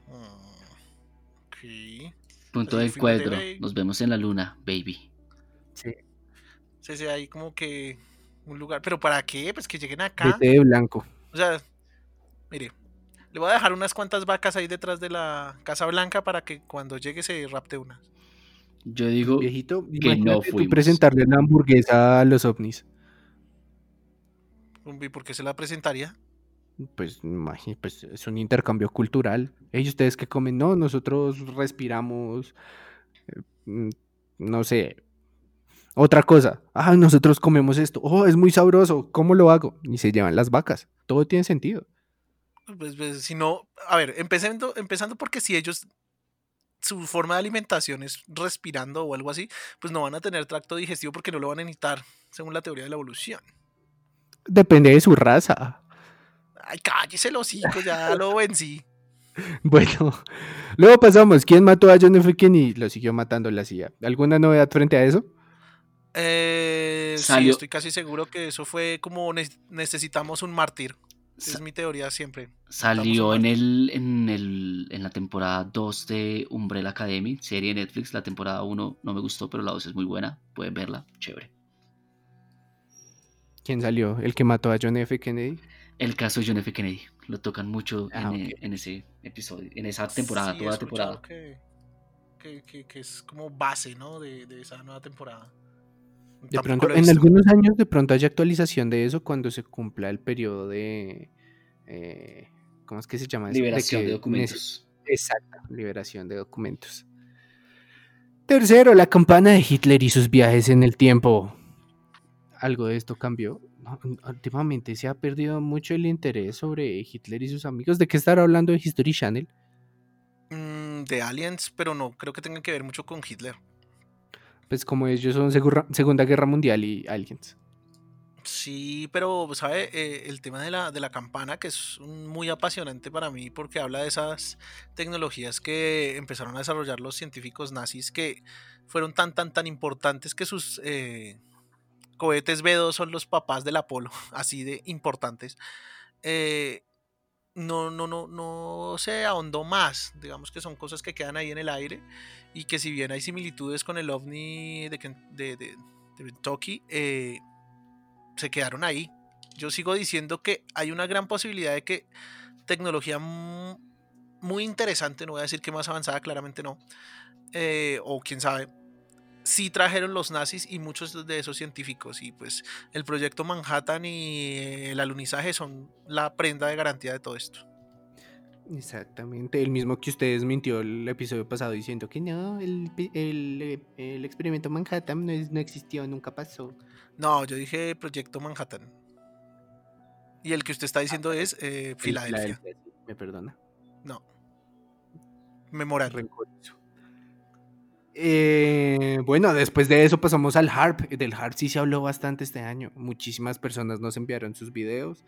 Ah, Punto del cuadro. Nos vemos en la luna, baby. Sí. Sí, sí, hay como que un lugar. ¿Pero para qué? Pues que lleguen acá. de blanco. O sea, mire, le voy a dejar unas cuantas vacas ahí detrás de la Casa Blanca para que cuando llegue se rapte una. Yo digo Viejito, que no fuimos. presentarle una hamburguesa a los ovnis. ¿Y por qué se la presentaría? Pues, pues es un intercambio cultural. Ellos ustedes que comen, no, nosotros respiramos, eh, mm, no sé, otra cosa. Ah, nosotros comemos esto. Oh, es muy sabroso. ¿Cómo lo hago? Y se llevan las vacas. Todo tiene sentido. Pues, pues, si no, a ver, empezando, empezando porque si ellos, su forma de alimentación es respirando o algo así, pues no van a tener tracto digestivo porque no lo van a necesitar, según la teoría de la evolución. Depende de su raza. Ay, cállese los hijos, ya lo vencí. Bueno, luego pasamos. ¿Quién mató a John F. Kennedy? Lo siguió matando la CIA. ¿Alguna novedad frente a eso? Eh, sí, estoy casi seguro que eso fue como necesitamos un mártir es mi teoría siempre. Salió en el, en el en la temporada 2 de Umbrella Academy, serie de Netflix. La temporada 1 no me gustó, pero la 2 es muy buena. Pueden verla, chévere. ¿Quién salió? ¿El que mató a John F. Kennedy? El caso de John F. Kennedy. Lo tocan mucho ah, en, ese episodio, en esa temporada, toda la temporada. Que, que, es como base, ¿no? De, de esa nueva temporada. De pronto, en algunos años de pronto hay actualización de eso cuando se cumpla el periodo de... Eh, ¿Cómo es que se llama? Liberación de, documentos. Exacto, liberación de documentos. Tercero, la campana de Hitler y sus viajes en el tiempo. ¿Algo de esto cambió? últimamente se ha perdido mucho el interés sobre Hitler y sus amigos. ¿De qué estar hablando de History Channel? Mm, de aliens, pero no creo que tenga que ver mucho con Hitler pues como ellos son Segunda Guerra Mundial y Aliens. Sí, pero, ¿sabe? Eh, el tema de la, de la campana, que es muy apasionante para mí porque habla de esas tecnologías que empezaron a desarrollar los científicos nazis que fueron tan, tan, tan importantes que sus eh, cohetes B2 son los papás del Apolo, así de importantes. Eh, no, no, no, no se ahondó más. Digamos que son cosas que quedan ahí en el aire y que si bien hay similitudes con el ovni de, de, de, Kentucky, eh, se quedaron ahí. Yo sigo diciendo que hay una gran posibilidad de que tecnología muy interesante, no voy a decir que más avanzada, claramente no, eh, o quién sabe, sí trajeron los nazis y muchos de esos científicos. Y pues el proyecto Manhattan y el alunizaje son la prenda de garantía de todo esto. Exactamente, el mismo que ustedes mintió el episodio pasado diciendo que no, el, el, experimento Manhattan no, no existió, nunca pasó. No, yo dije proyecto Manhattan. Y el que usted está diciendo ah, es eh, Filadelfia. ¿Me perdona? No. Memoral. Eh, bueno, después de eso pasamos al HARP. Del HARP sí se habló bastante este año. Muchísimas personas nos enviaron sus videos.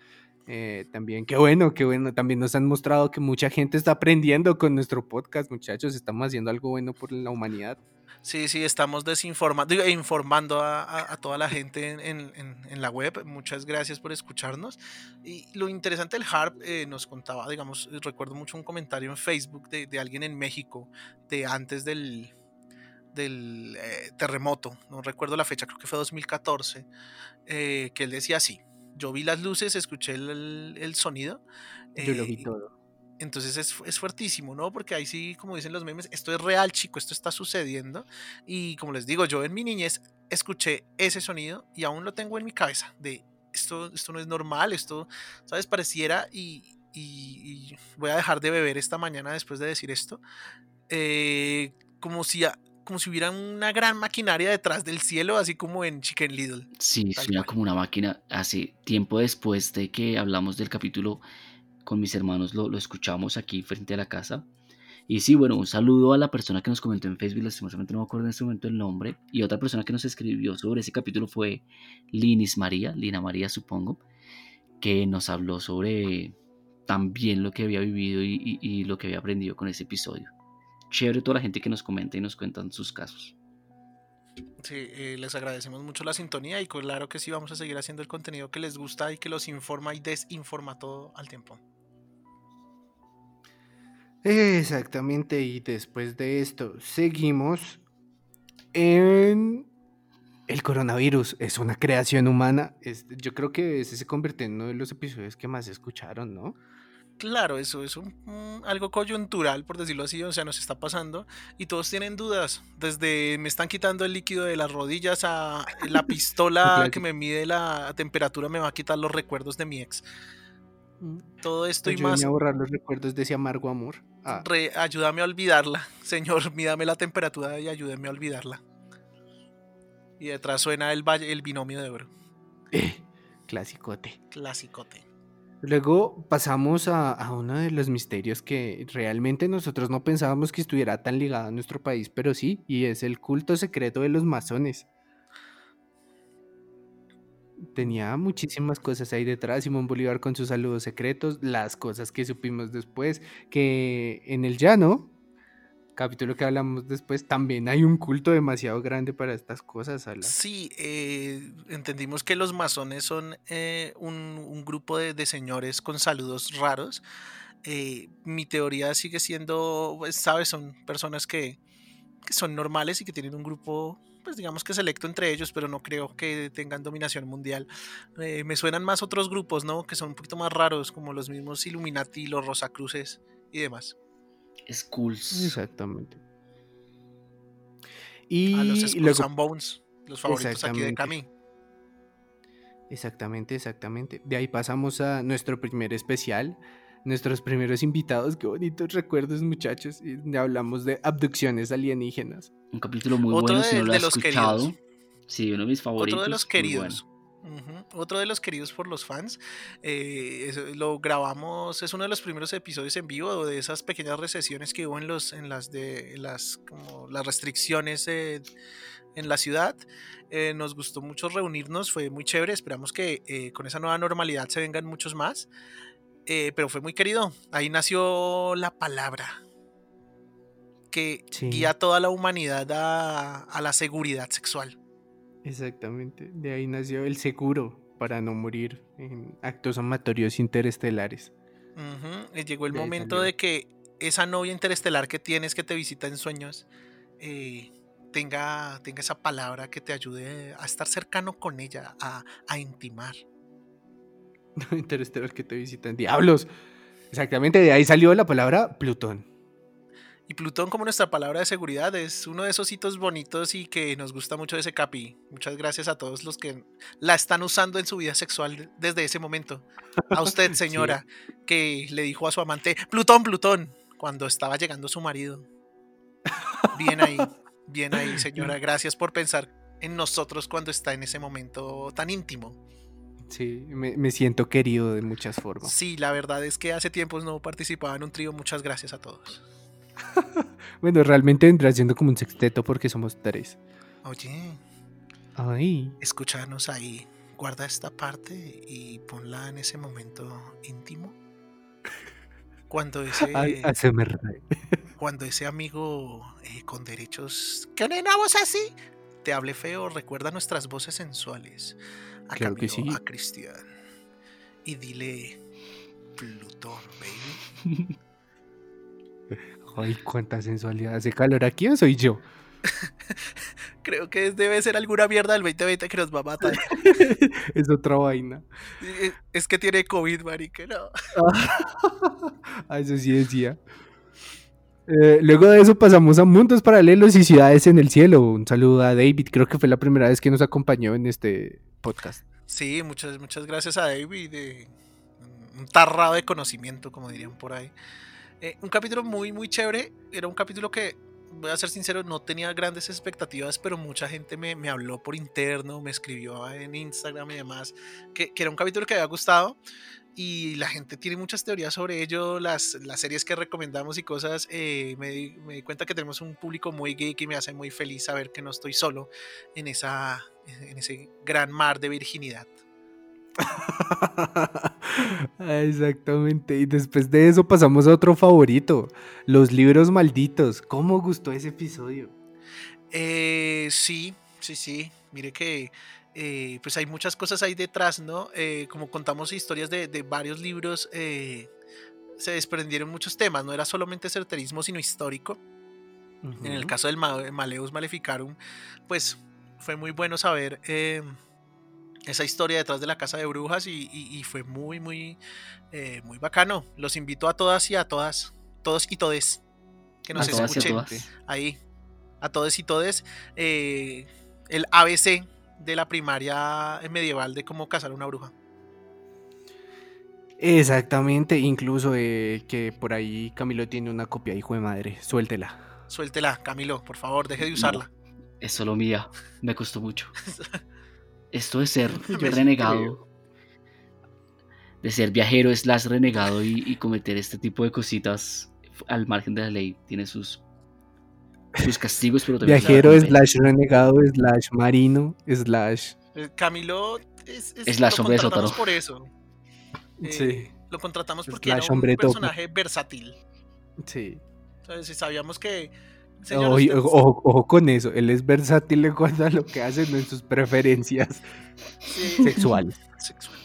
Eh, también, qué bueno, qué bueno. También nos han mostrado que mucha gente está aprendiendo con nuestro podcast, muchachos. Estamos haciendo algo bueno por la humanidad. Sí, sí, estamos desinformando, informando a, toda la gente en, la web. Muchas gracias por escucharnos. Y lo interesante del HARP eh, nos contaba, digamos, recuerdo mucho un comentario en Facebook de, alguien en México de antes del, del eh, terremoto, no recuerdo la fecha, creo que fue 2014, eh, que él decía así, yo vi las luces, escuché el, sonido. Yo lo vi todo entonces es, es, fuertísimo, ¿no? Porque ahí sí, como dicen los memes, esto es real, chico, esto está sucediendo. Y como les digo, yo en mi niñez escuché ese sonido y aún lo tengo en mi cabeza de esto, esto no es normal, esto, ¿sabes? Pareciera y, y, voy a dejar de beber esta mañana después de decir esto. Eh, como si como si hubiera una gran maquinaria detrás del cielo, así como en Chicken Little. Sí, suena como una máquina. Hace tiempo después de que hablamos del capítulo con mis hermanos lo, escuchamos aquí frente a la casa. Y sí, bueno, un saludo a la persona que nos comentó en Facebook, lastimosamente no me acuerdo en este momento el nombre. Y otra persona que nos escribió sobre ese capítulo fue Linis María, Lina María supongo, que nos habló sobre también lo que había vivido y, lo que había aprendido con ese episodio. Chévere toda la gente que nos comenta y nos cuentan sus casos. Sí, eh, les agradecemos mucho la sintonía y claro que sí vamos a seguir haciendo el contenido que les gusta y que los informa y desinforma todo al tiempo. Exactamente, y después de esto seguimos en el coronavirus. Es una creación humana. yo creo que ese se convierte en uno de los episodios que más escucharon, ¿no? Claro, eso es algo coyuntural, por decirlo así, o sea, nos está pasando y todos tienen dudas. Desde me están quitando el líquido de las rodillas a la pistola que me mide la temperatura me va a quitar los recuerdos de mi ex. Todo esto y más. a borrar los recuerdos de ese amargo amor. Ah. ayúdame a olvidarla, señor. Mídame la temperatura y ayúdeme a olvidarla. Y detrás suena el, el binomio de oro. Eh, clasicote. Clasicote. Luego pasamos a, uno de los misterios que realmente nosotros no pensábamos que estuviera tan ligado a nuestro país, pero sí, y es el culto secreto de los masones. Tenía muchísimas cosas ahí detrás, Simón Bolívar con sus saludos secretos, las cosas que supimos después, que en el llano, capítulo que hablamos después, también hay un culto demasiado grande para estas cosas. Sí, eh, entendimos que los masones son eh, un, grupo de, señores con saludos raros. Eh, mi teoría sigue siendo, pues, sabes, son personas que, que son normales y que tienen un grupo pues digamos que selecto entre ellos, pero no creo que tengan dominación mundial. Eh, me suenan más otros grupos, ¿no? Que son un poquito más raros, como los mismos Illuminati, los Rosacruces y demás. Skulls. Exactamente. Y a los Skulls and Bones, los favoritos aquí de Cami. Exactamente, exactamente. De ahí pasamos a nuestro primer especial, nuestros primeros invitados. Qué bonitos recuerdos, muchachos. Y hablamos de abducciones alienígenas. Un capítulo muy bueno, si no lo has escuchado. Sí, uno de mis favoritos. Otro de los queridos. Otro de los queridos por los fans. Eh, lo grabamos, es uno de los primeros episodios en vivo de esas pequeñas recesiones que hubo en, los, en las de las, como las restricciones en la ciudad. Eh, nos gustó mucho reunirnos, fue muy chévere. Esperamos que eh, con esa nueva normalidad se vengan muchos más. Eh, pero fue muy querido. Ahí nació la palabra que guía a toda la humanidad a, la seguridad sexual. Exactamente, de ahí nació el seguro para no morir en actos amatorios interestelares. llegó el momento de que esa novia interestelar que tienes que te visita en sueños eh, tenga, tenga esa palabra que te ayude a estar cercano con ella, a, a intimar. Interestelar que te visitan. Diablos. Exactamente, de ahí salió la palabra Plutón. Y Plutón como nuestra palabra de seguridad es uno de esos hitos bonitos y que nos gusta mucho de ese capi. Muchas gracias a todos los que la están usando en su vida sexual desde ese momento. A usted, señora, que le dijo a su amante, Plutón, Plutón, cuando estaba llegando su marido. Bien ahí, bien ahí, señora. Gracias por pensar en nosotros cuando está en ese momento tan íntimo. Sí, me, me siento querido de muchas formas. Sí, la verdad es que hace tiempos no participaba en un trío. Muchas gracias a todos. bueno, realmente vendrá siendo como un sexteto porque somos tres. Oye, Ay, escúchanos ahí. Guarda esta parte y ponla en ese momento íntimo. Cuando ese, ay, cuando ese amigo eh, con derechos que nena voz así te hable feo, recuerda nuestras voces sensuales. A Claro que Camilo, sí. A Cristian. Y dile Plutón, baby. Ay, cuánta sensualidad. ¿Hace calor aquí o soy yo? Creo que debe ser alguna mierda del 2020 que nos va a matar. es otra vaina. Eh, es que tiene COVID, marica, no. Ah, eso sí decía. Eh, luego de eso pasamos a mundos paralelos y ciudades en el cielo. Un saludo a David, creo que fue la primera vez que nos acompañó en este podcast. Sí, muchas, muchas gracias a David. de- un tarrado de conocimiento, como dirían por ahí. Eh, un capítulo muy, muy chévere. Era un capítulo que, voy a ser sincero, no tenía grandes expectativas, pero mucha gente me, me habló por interno, me escribió en Instagram y demás, que, que era un capítulo que había gustado. Y la gente tiene muchas teorías sobre ello, las, las series que recomendamos y cosas. eh, me, me di cuenta que tenemos un público muy geek y me hace muy feliz saber que no estoy solo en, esa, en ese gran mar de virginidad. Exactamente. Y después de eso pasamos a otro favorito. Los libros malditos. ¿Cómo gustó ese episodio? Eh, sí, sí, sí. Mire que eh, pues hay muchas cosas ahí detrás, ¿no? Eh, como contamos historias de, de varios libros, se desprendieron muchos temas. No era solamente certerismo, sino histórico. En el caso del Ma- Maleus Maleficarum, pues fue muy bueno saber esa historia detrás de la casa de brujas y, y- y fue muy, muy, eh, muy bacano. Los invito a todas y a todas, todos y todes, que nos A todas y a escuchen todas. ahí, a todos y todes, eh, el ABC de la primaria medieval de cómo cazar una bruja. Exactamente. Incluso eh, que por ahí Camilo tiene una copia, hijo de madre. Suéltela. Suéltela, Camilo, por favor, deje de usarla. Es solo mía. Me costó mucho. Esto de ser renegado, de ser viajero slash renegado y, y cometer este tipo de cositas al margen de la ley, tiene sus, sus castigos, pero también Viajero, slash renegado, slash marino, slash. Eh, Camilo es, es- Slash lo hombre de por eso. Eh, Sí, Lo contratamos porque Slash era un personaje versátil. sí. Entonces, si sabíamos que... señor, Oye, usted- ojo, ojo con eso. Él es versátil en cuanto a lo que hace, no en sus preferencias sí, sexuales. sexual.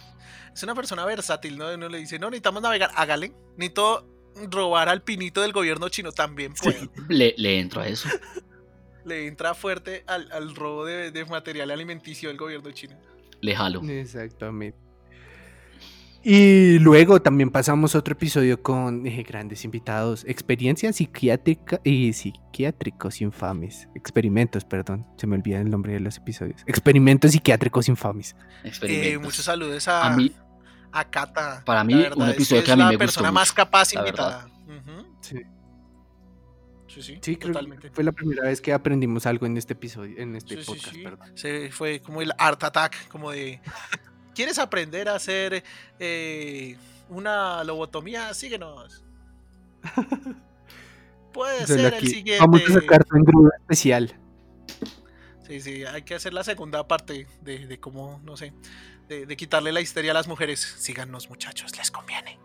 Es una persona versátil, ¿no? Uno le dice, no, necesitamos navegar, hágale. Necesito robar al pinito del gobierno chino también, puedo. Le, le entro a eso. Le entra fuerte al, al robo de, de material alimenticio del gobierno chino. Le jalo. Exactamente. Y luego también pasamos a otro episodio con eh, grandes invitados, experiencias psiquiátricas y psiquiátricos infames, experimentos, perdón, se me olvida el nombre de los episodios, experimentos psiquiátricos infames. Eh, Experimentos. muchos saludos a, A mí, a Cata. para La mí, verdad un episodio es que a mí la me gustó persona más capaz la invitada. Sí, Sí, sí, sí creo totalmente. que fue la primera vez que aprendimos algo en este episodio, en este Sí, sí, podcast, sí. perdón. Se fue como el art attack, como de ¿quieres aprender a hacer eh, una lobotomía? Síguenos. Puede ser el siguiente. Vamos a sacar tu engrudo especial. Sí, sí, hay que hacer la segunda parte de, de cómo, no sé, de, de quitarle la histeria a las mujeres. Síganos, muchachos, les conviene.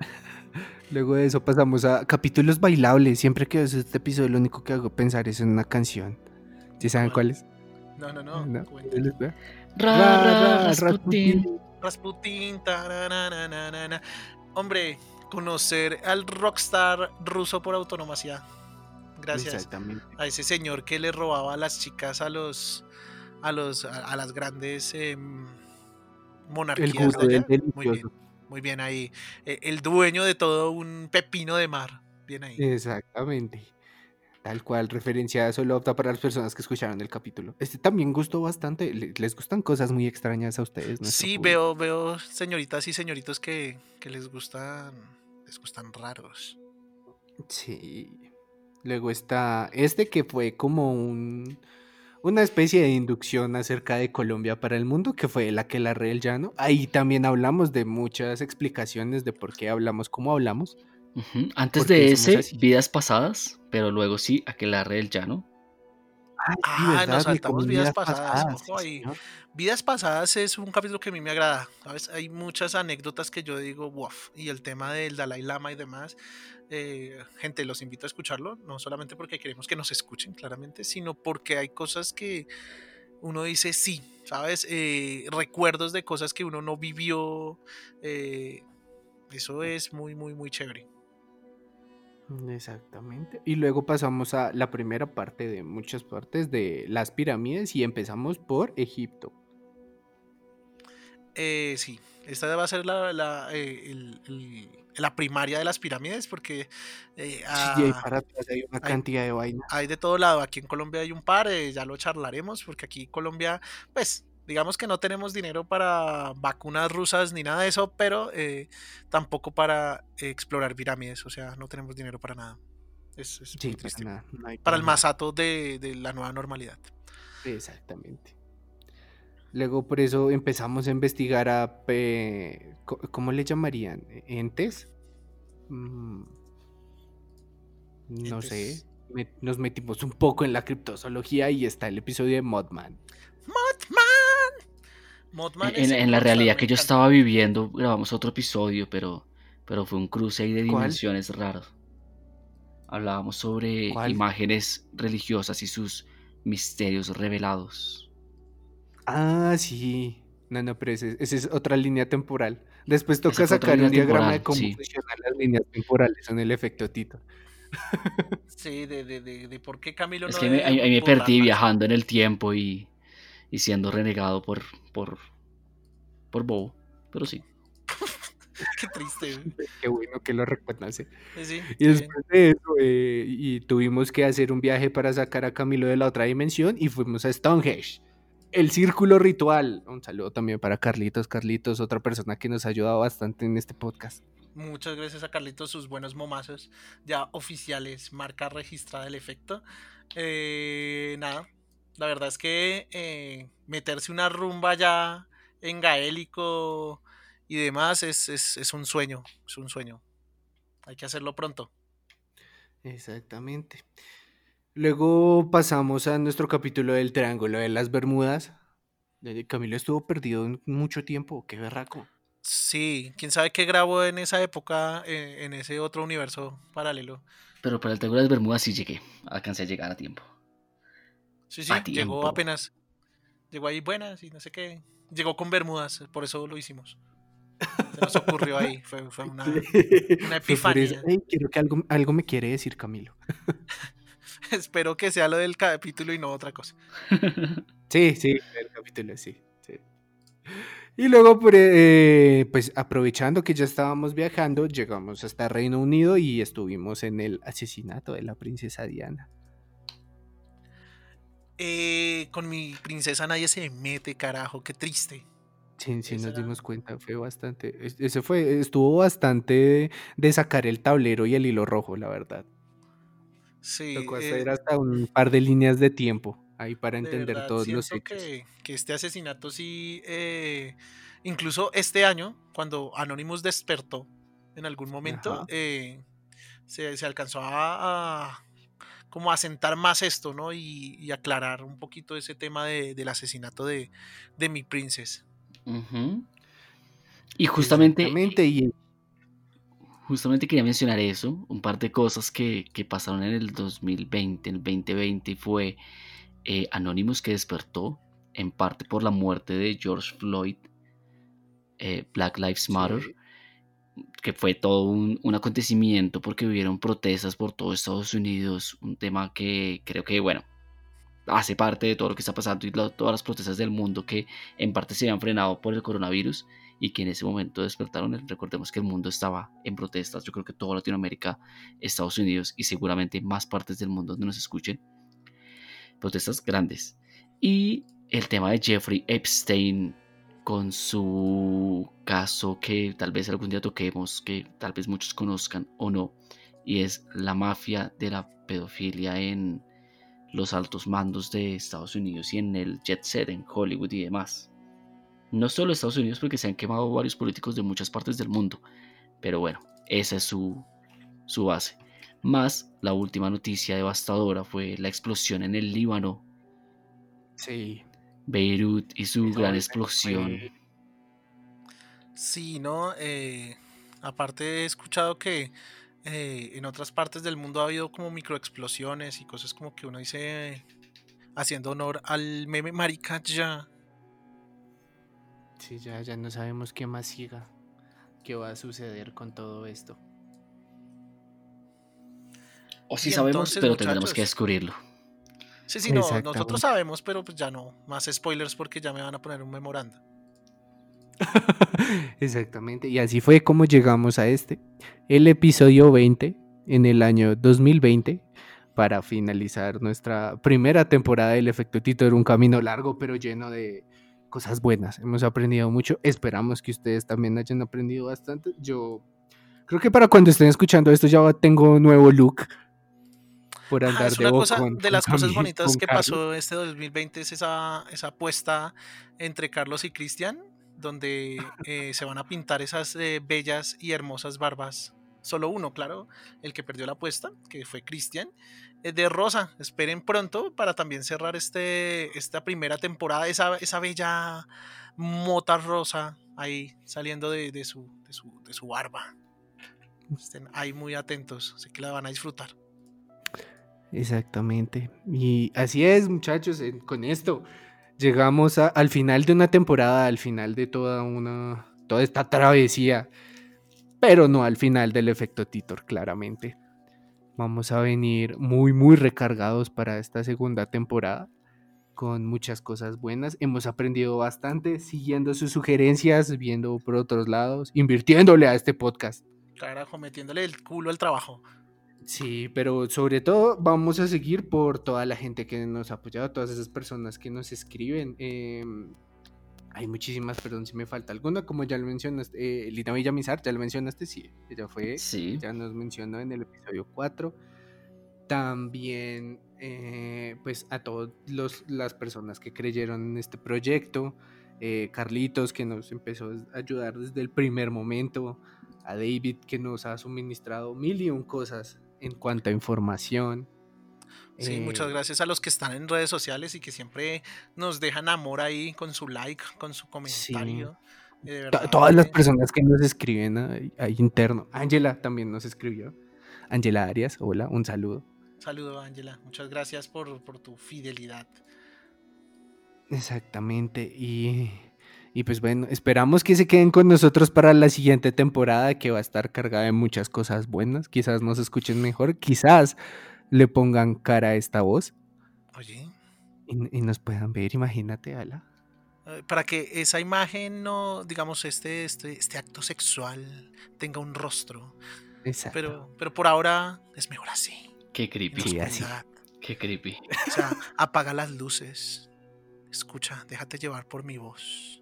Luego de eso pasamos a capítulos bailables. Siempre que veo este episodio lo único que hago pensar es en una canción. ¿Sí saben ¿Cuál? cuál es? No, no, no. Rasputin. Rasputin. Hombre, conocer al rockstar ruso por autonomía. Gracias. Exactamente. a ese señor que le robaba a las chicas a los a los a, a las grandes em, El monarquías gusto de allá. Muy bien, muy bien ahí. Eh, el dueño de todo un pepino de mar. bien ahí. Exactamente. Tal cual, referencia solo opta para las personas que escucharon el capítulo. Este también gustó bastante. le- Les gustan cosas muy extrañas a ustedes. Sí, público. veo, veo señoritas y señoritos que, que les gustan, les gustan raros. Sí. Luego está este que fue como un, una especie de inducción acerca de Colombia para el mundo, que fue la que la el llano. Ahí también hablamos de muchas explicaciones de por qué hablamos como hablamos. Antes de ese, así. vidas pasadas, pero luego sí, aquelarre del llano. Ah, nos saltamos vidas pasadas, ojo sí, ahí. señor. Vidas pasadas es un capítulo que a mí me agrada, ¿sabes? Hay muchas anécdotas que yo digo, wow, y el tema del Dalai Lama y demás. eh, gente, los invito a escucharlo, no solamente porque queremos que nos escuchen claramente, sino porque hay cosas que uno dice sí, ¿sabes? Eh, recuerdos de cosas que uno no vivió. eh, eso es muy, muy, muy chévere. Exactamente. Y luego pasamos a la primera parte de muchas partes de las pirámides y empezamos por Egipto. Eh, sí, esta va a ser la, la, eh, el- el- la primaria de las pirámides porque eh, Sí, ah, para atrás hay una hay- cantidad de vainas. hay de todo lado. Aquí en Colombia hay un par, eh, ya lo charlaremos, porque aquí Colombia, pues, digamos que no tenemos dinero para vacunas rusas ni nada de eso, pero eh, tampoco para explorar pirámides, o sea, no tenemos dinero para nada. Es, es Sí, muy para triste. nada, no hay Para el masato de, de la nueva normalidad. Exactamente. Luego por eso empezamos a investigar a, ¿cómo le llamarían? ¿Entes? Mm, No sé. Me- nos metimos un poco en la criptozoología y está el episodio de Modman. ¡Mothman! Mothman En, es la realidad que yo estaba viviendo, grabamos otro episodio, pero, pero fue un cruce ahí de ¿Cuál? dimensiones raros. Hablábamos sobre ¿Cuál? imágenes religiosas y sus misterios revelados. Ah, sí. No, no, pero ese- esa es otra línea temporal. Después toca sacar un diagrama de cómo sí. funcionan las líneas temporales en el efecto Tito. Sí, de, de, de, de por qué Camilo Es no que me- debe ahí, ahí me perdí viajando en el tiempo y, y siendo renegado por, por, por bobo. Pero sí. Qué triste. Qué bueno que lo sí, Y bien. después de eso, eh, y tuvimos que hacer un viaje para sacar a Camilo de la otra dimensión y fuimos a Stonehenge. El círculo ritual. Un saludo también para Carlitos. Carlitos, otra persona que nos ha ayudado bastante en este podcast. Muchas gracias a Carlitos, sus buenos momazos ya oficiales, marca registrada del efecto. Eh, nada, la verdad es que eh, meterse una rumba ya en gaélico y demás es, es, es un sueño, es un sueño. Hay que hacerlo pronto. Exactamente. Luego pasamos a nuestro capítulo del Triángulo de las Bermudas. Eh, Camilo estuvo perdido en mucho tiempo. Qué berraco. Sí, quién sabe qué grabó en esa época, eh, en ese otro universo paralelo. Pero para el Triángulo de las Bermudas sí llegué. Alcancé a llegar a tiempo. Sí, sí, A llegó apenas. Llegó ahí buenas y no sé qué. Llegó con Bermudas, por eso lo hicimos. Se nos ocurrió ahí, fue, fue una, eso. epifanía. Quiero que algo, algo me quiere decir Camilo. Espero que sea lo del capítulo y no otra cosa. Sí, sí, el capítulo, sí. sí. Y luego, por, eh, pues aprovechando que ya estábamos viajando, llegamos hasta Reino Unido y estuvimos en el asesinato de la princesa Diana. Eh, con mi princesa nadie se mete, carajo, qué triste. Sí, sí, nos dimos cuenta, fue bastante, es- ese fue, estuvo bastante de, de sacar el tablero y el hilo rojo, la verdad. Sí, Tocó eh, hacer hasta un par de líneas de tiempo ahí para de entender verdad todos los hechos. que, que este asesinato sí, eh, incluso este año, cuando Anonymous despertó en algún momento, eh, se, se alcanzó a, a como a sentar más esto, ¿no? Y, y aclarar un poquito ese tema de- del asesinato de, de mi princess. Ujú. Y justamente, Exactamente, y justamente quería mencionar eso, un par de cosas que, que pasaron en el 2020, en el 2020 fue eh, Anonymous que despertó, en parte por la muerte de George Floyd, eh, Black Lives Matter, sí, que fue todo un, un acontecimiento porque hubieron protestas por todo Estados Unidos, un tema que creo que, bueno, hace parte de todo lo que está pasando y lo- todas las protestas del mundo que en parte se habían frenado por el coronavirus y que en ese momento despertaron. Recordemos que el mundo estaba en protestas, yo creo que toda Latinoamérica, Estados Unidos y seguramente más partes del mundo donde nos escuchen, protestas grandes. Y el tema de Jeffrey Epstein con su caso que tal vez algún día toquemos, que tal vez muchos conozcan o no, y es la mafia de la pedofilia en los altos mandos de Estados Unidos y en el jet set en Hollywood y demás. No solo Estados Unidos porque se han quemado varios políticos de muchas partes del mundo, pero bueno, esa es su, su base. Más la última noticia devastadora fue la explosión en el Líbano. Sí. Beirut y su gran explosión. Sí, ¿no? Eh, aparte he escuchado que eh, en otras partes del mundo ha habido como microexplosiones y cosas como que uno dice haciendo honor al meme marica ya. Sí, ya, ya no sabemos qué más siga, qué va a suceder con todo esto. O sí sabemos, pero tendremos que descubrirlo. Sí, sí, no, nosotros sabemos, pero pues ya no. Más spoilers porque ya me van a poner un memorando. Exactamente, y así fue como llegamos a este, el episodio 20 en el año 2020 para finalizar nuestra primera temporada del efecto Tito. Era un camino largo, pero lleno de cosas buenas. Hemos aprendido mucho. Esperamos que ustedes también hayan aprendido bastante. Yo creo que para cuando estén escuchando esto ya tengo un nuevo look por andar es una de, cosa, de las cosas bonitas que pasó este 2020 es esa, esa apuesta entre Carlos y Cristian donde eh, se van a pintar esas eh, bellas y hermosas barbas. Solo uno, claro, el que perdió la apuesta, que fue Cristian, eh, de rosa. Esperen pronto para también cerrar este, esta primera temporada, esa, esa bella mota rosa ahí saliendo de, de, su, de, su, de su barba. Estén ahí muy atentos, sé que la van a disfrutar. Exactamente. Y así es, muchachos, con esto llegamos al final de una temporada, al final de toda una toda esta travesía, pero no al final del efecto Titor, claramente. Vamos a venir muy muy recargados para esta segunda temporada con muchas cosas buenas. Hemos aprendido bastante siguiendo sus sugerencias, viendo por otros lados, invirtiéndole a este podcast. Carajo, metiéndole el culo al trabajo. Sí, pero sobre todo vamos a seguir por toda la gente que nos ha apoyado, todas esas personas que nos escriben. Em, hay muchísimas, perdón si me falta alguna, como ya lo mencionaste, eh, Lina Villamizar, ya lo mencionaste, sí, ella fue, sí. ya nos mencionó en el episodio 4. También, eh, pues a todas las personas que creyeron en este proyecto, eh, Carlitos que nos empezó a ayudar desde el primer momento, a David que nos ha suministrado mil y un cosas en cuanto a información. Sí, muchas eh, gracias a los que están en redes sociales y que siempre nos dejan amor ahí con su like, con su comentario. Todas las personas que nos escriben ahí, interno. Ángela también nos escribió. Ángela Arias, hola, un saludo. Saludo, Ángela. Muchas gracias por, por tu fidelidad. Exactamente. Y y pues bueno, esperamos que se queden con nosotros para la siguiente temporada que va a estar cargada de muchas cosas buenas. Quizás nos escuchen mejor, quizás le pongan cara a esta voz. Oye. Y, nos puedan ver, imagínate, Ala. Eh, para que esa imagen no, digamos, este, este, este acto sexual tenga un rostro. Exacto. Pero, pero por ahora es mejor así. Qué creepy. así. Qué creepy. O sea, apaga las luces. Escucha, déjate llevar por mi voz.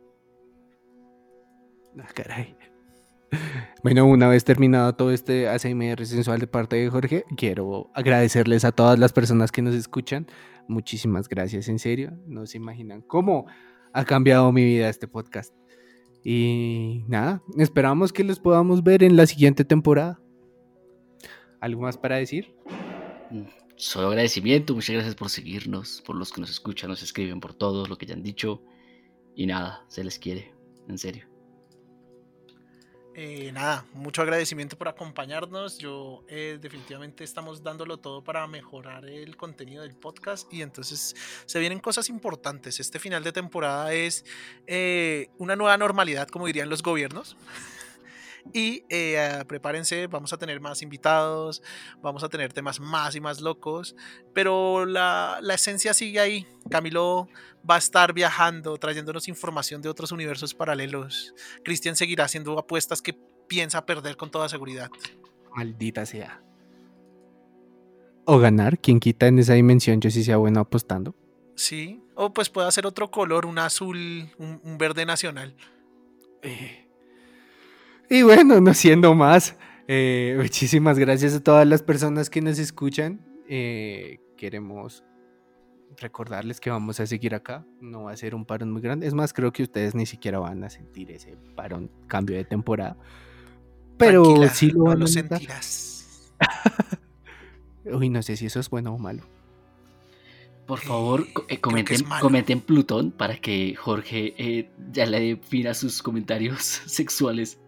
Ah. Bueno, una vez terminado todo este ASMR sensual de parte de Jorge, quiero agradecerles a todas las personas que nos escuchan. Muchísimas gracias, en serio. No se imaginan cómo ha cambiado mi vida este podcast. Y nada, esperamos que los podamos ver en la siguiente temporada. ¿Algo más para decir? Solo agradecimiento, muchas gracias por seguirnos, por los que nos escuchan, nos escriben, por todo lo que ya han dicho. Y nada, se les quiere, en serio. Eh, nada, mucho agradecimiento por acompañarnos. Yo eh, definitivamente estamos dándolo todo para mejorar el contenido del podcast y entonces se vienen cosas importantes. Este final de temporada es eh, una nueva normalidad, como dirían los gobiernos. Y eh, prepárense, vamos a tener más invitados, vamos a tener temas más y más locos, pero la, la esencia sigue ahí. Camilo va a estar viajando, trayéndonos información de otros universos paralelos. Cristian seguirá haciendo apuestas que piensa perder con toda seguridad. Maldita sea. O ganar, quien quita en esa dimensión, yo sí sea bueno apostando. Sí, o pues puede hacer otro color, un azul, un, verde nacional. Eh. Y bueno, no siendo más, eh, muchísimas gracias a todas las personas que nos escuchan. Eh, queremos recordarles que vamos a seguir acá. No va a ser un parón muy grande. Es más, creo que ustedes ni siquiera van a sentir ese parón, cambio de temporada. Pero sí lo, van a sentirás. Uy, no sé si eso es bueno o malo. Por favor, eh, comenten, Plutón para que Jorge eh, ya le dé fin a sus comentarios sexuales.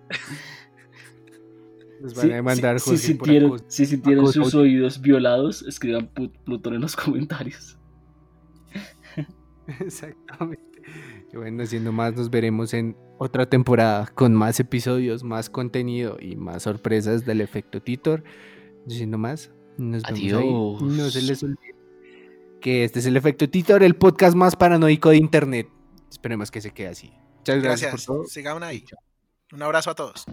Nos van a mandar si, sintieron, si sintieron sus oídos violados, escriban Plutón en los comentarios. Exactamente. Y bueno, siendo más, nos veremos en otra temporada con más episodios, más contenido y más sorpresas del efecto Titor. Siendo más, nos vemos ahí. No se les olvide que este es el efecto Titor, el podcast más paranoico de internet. Esperemos que se quede así. Muchas gracias, por todo. Sigan ahí. Un abrazo a todos.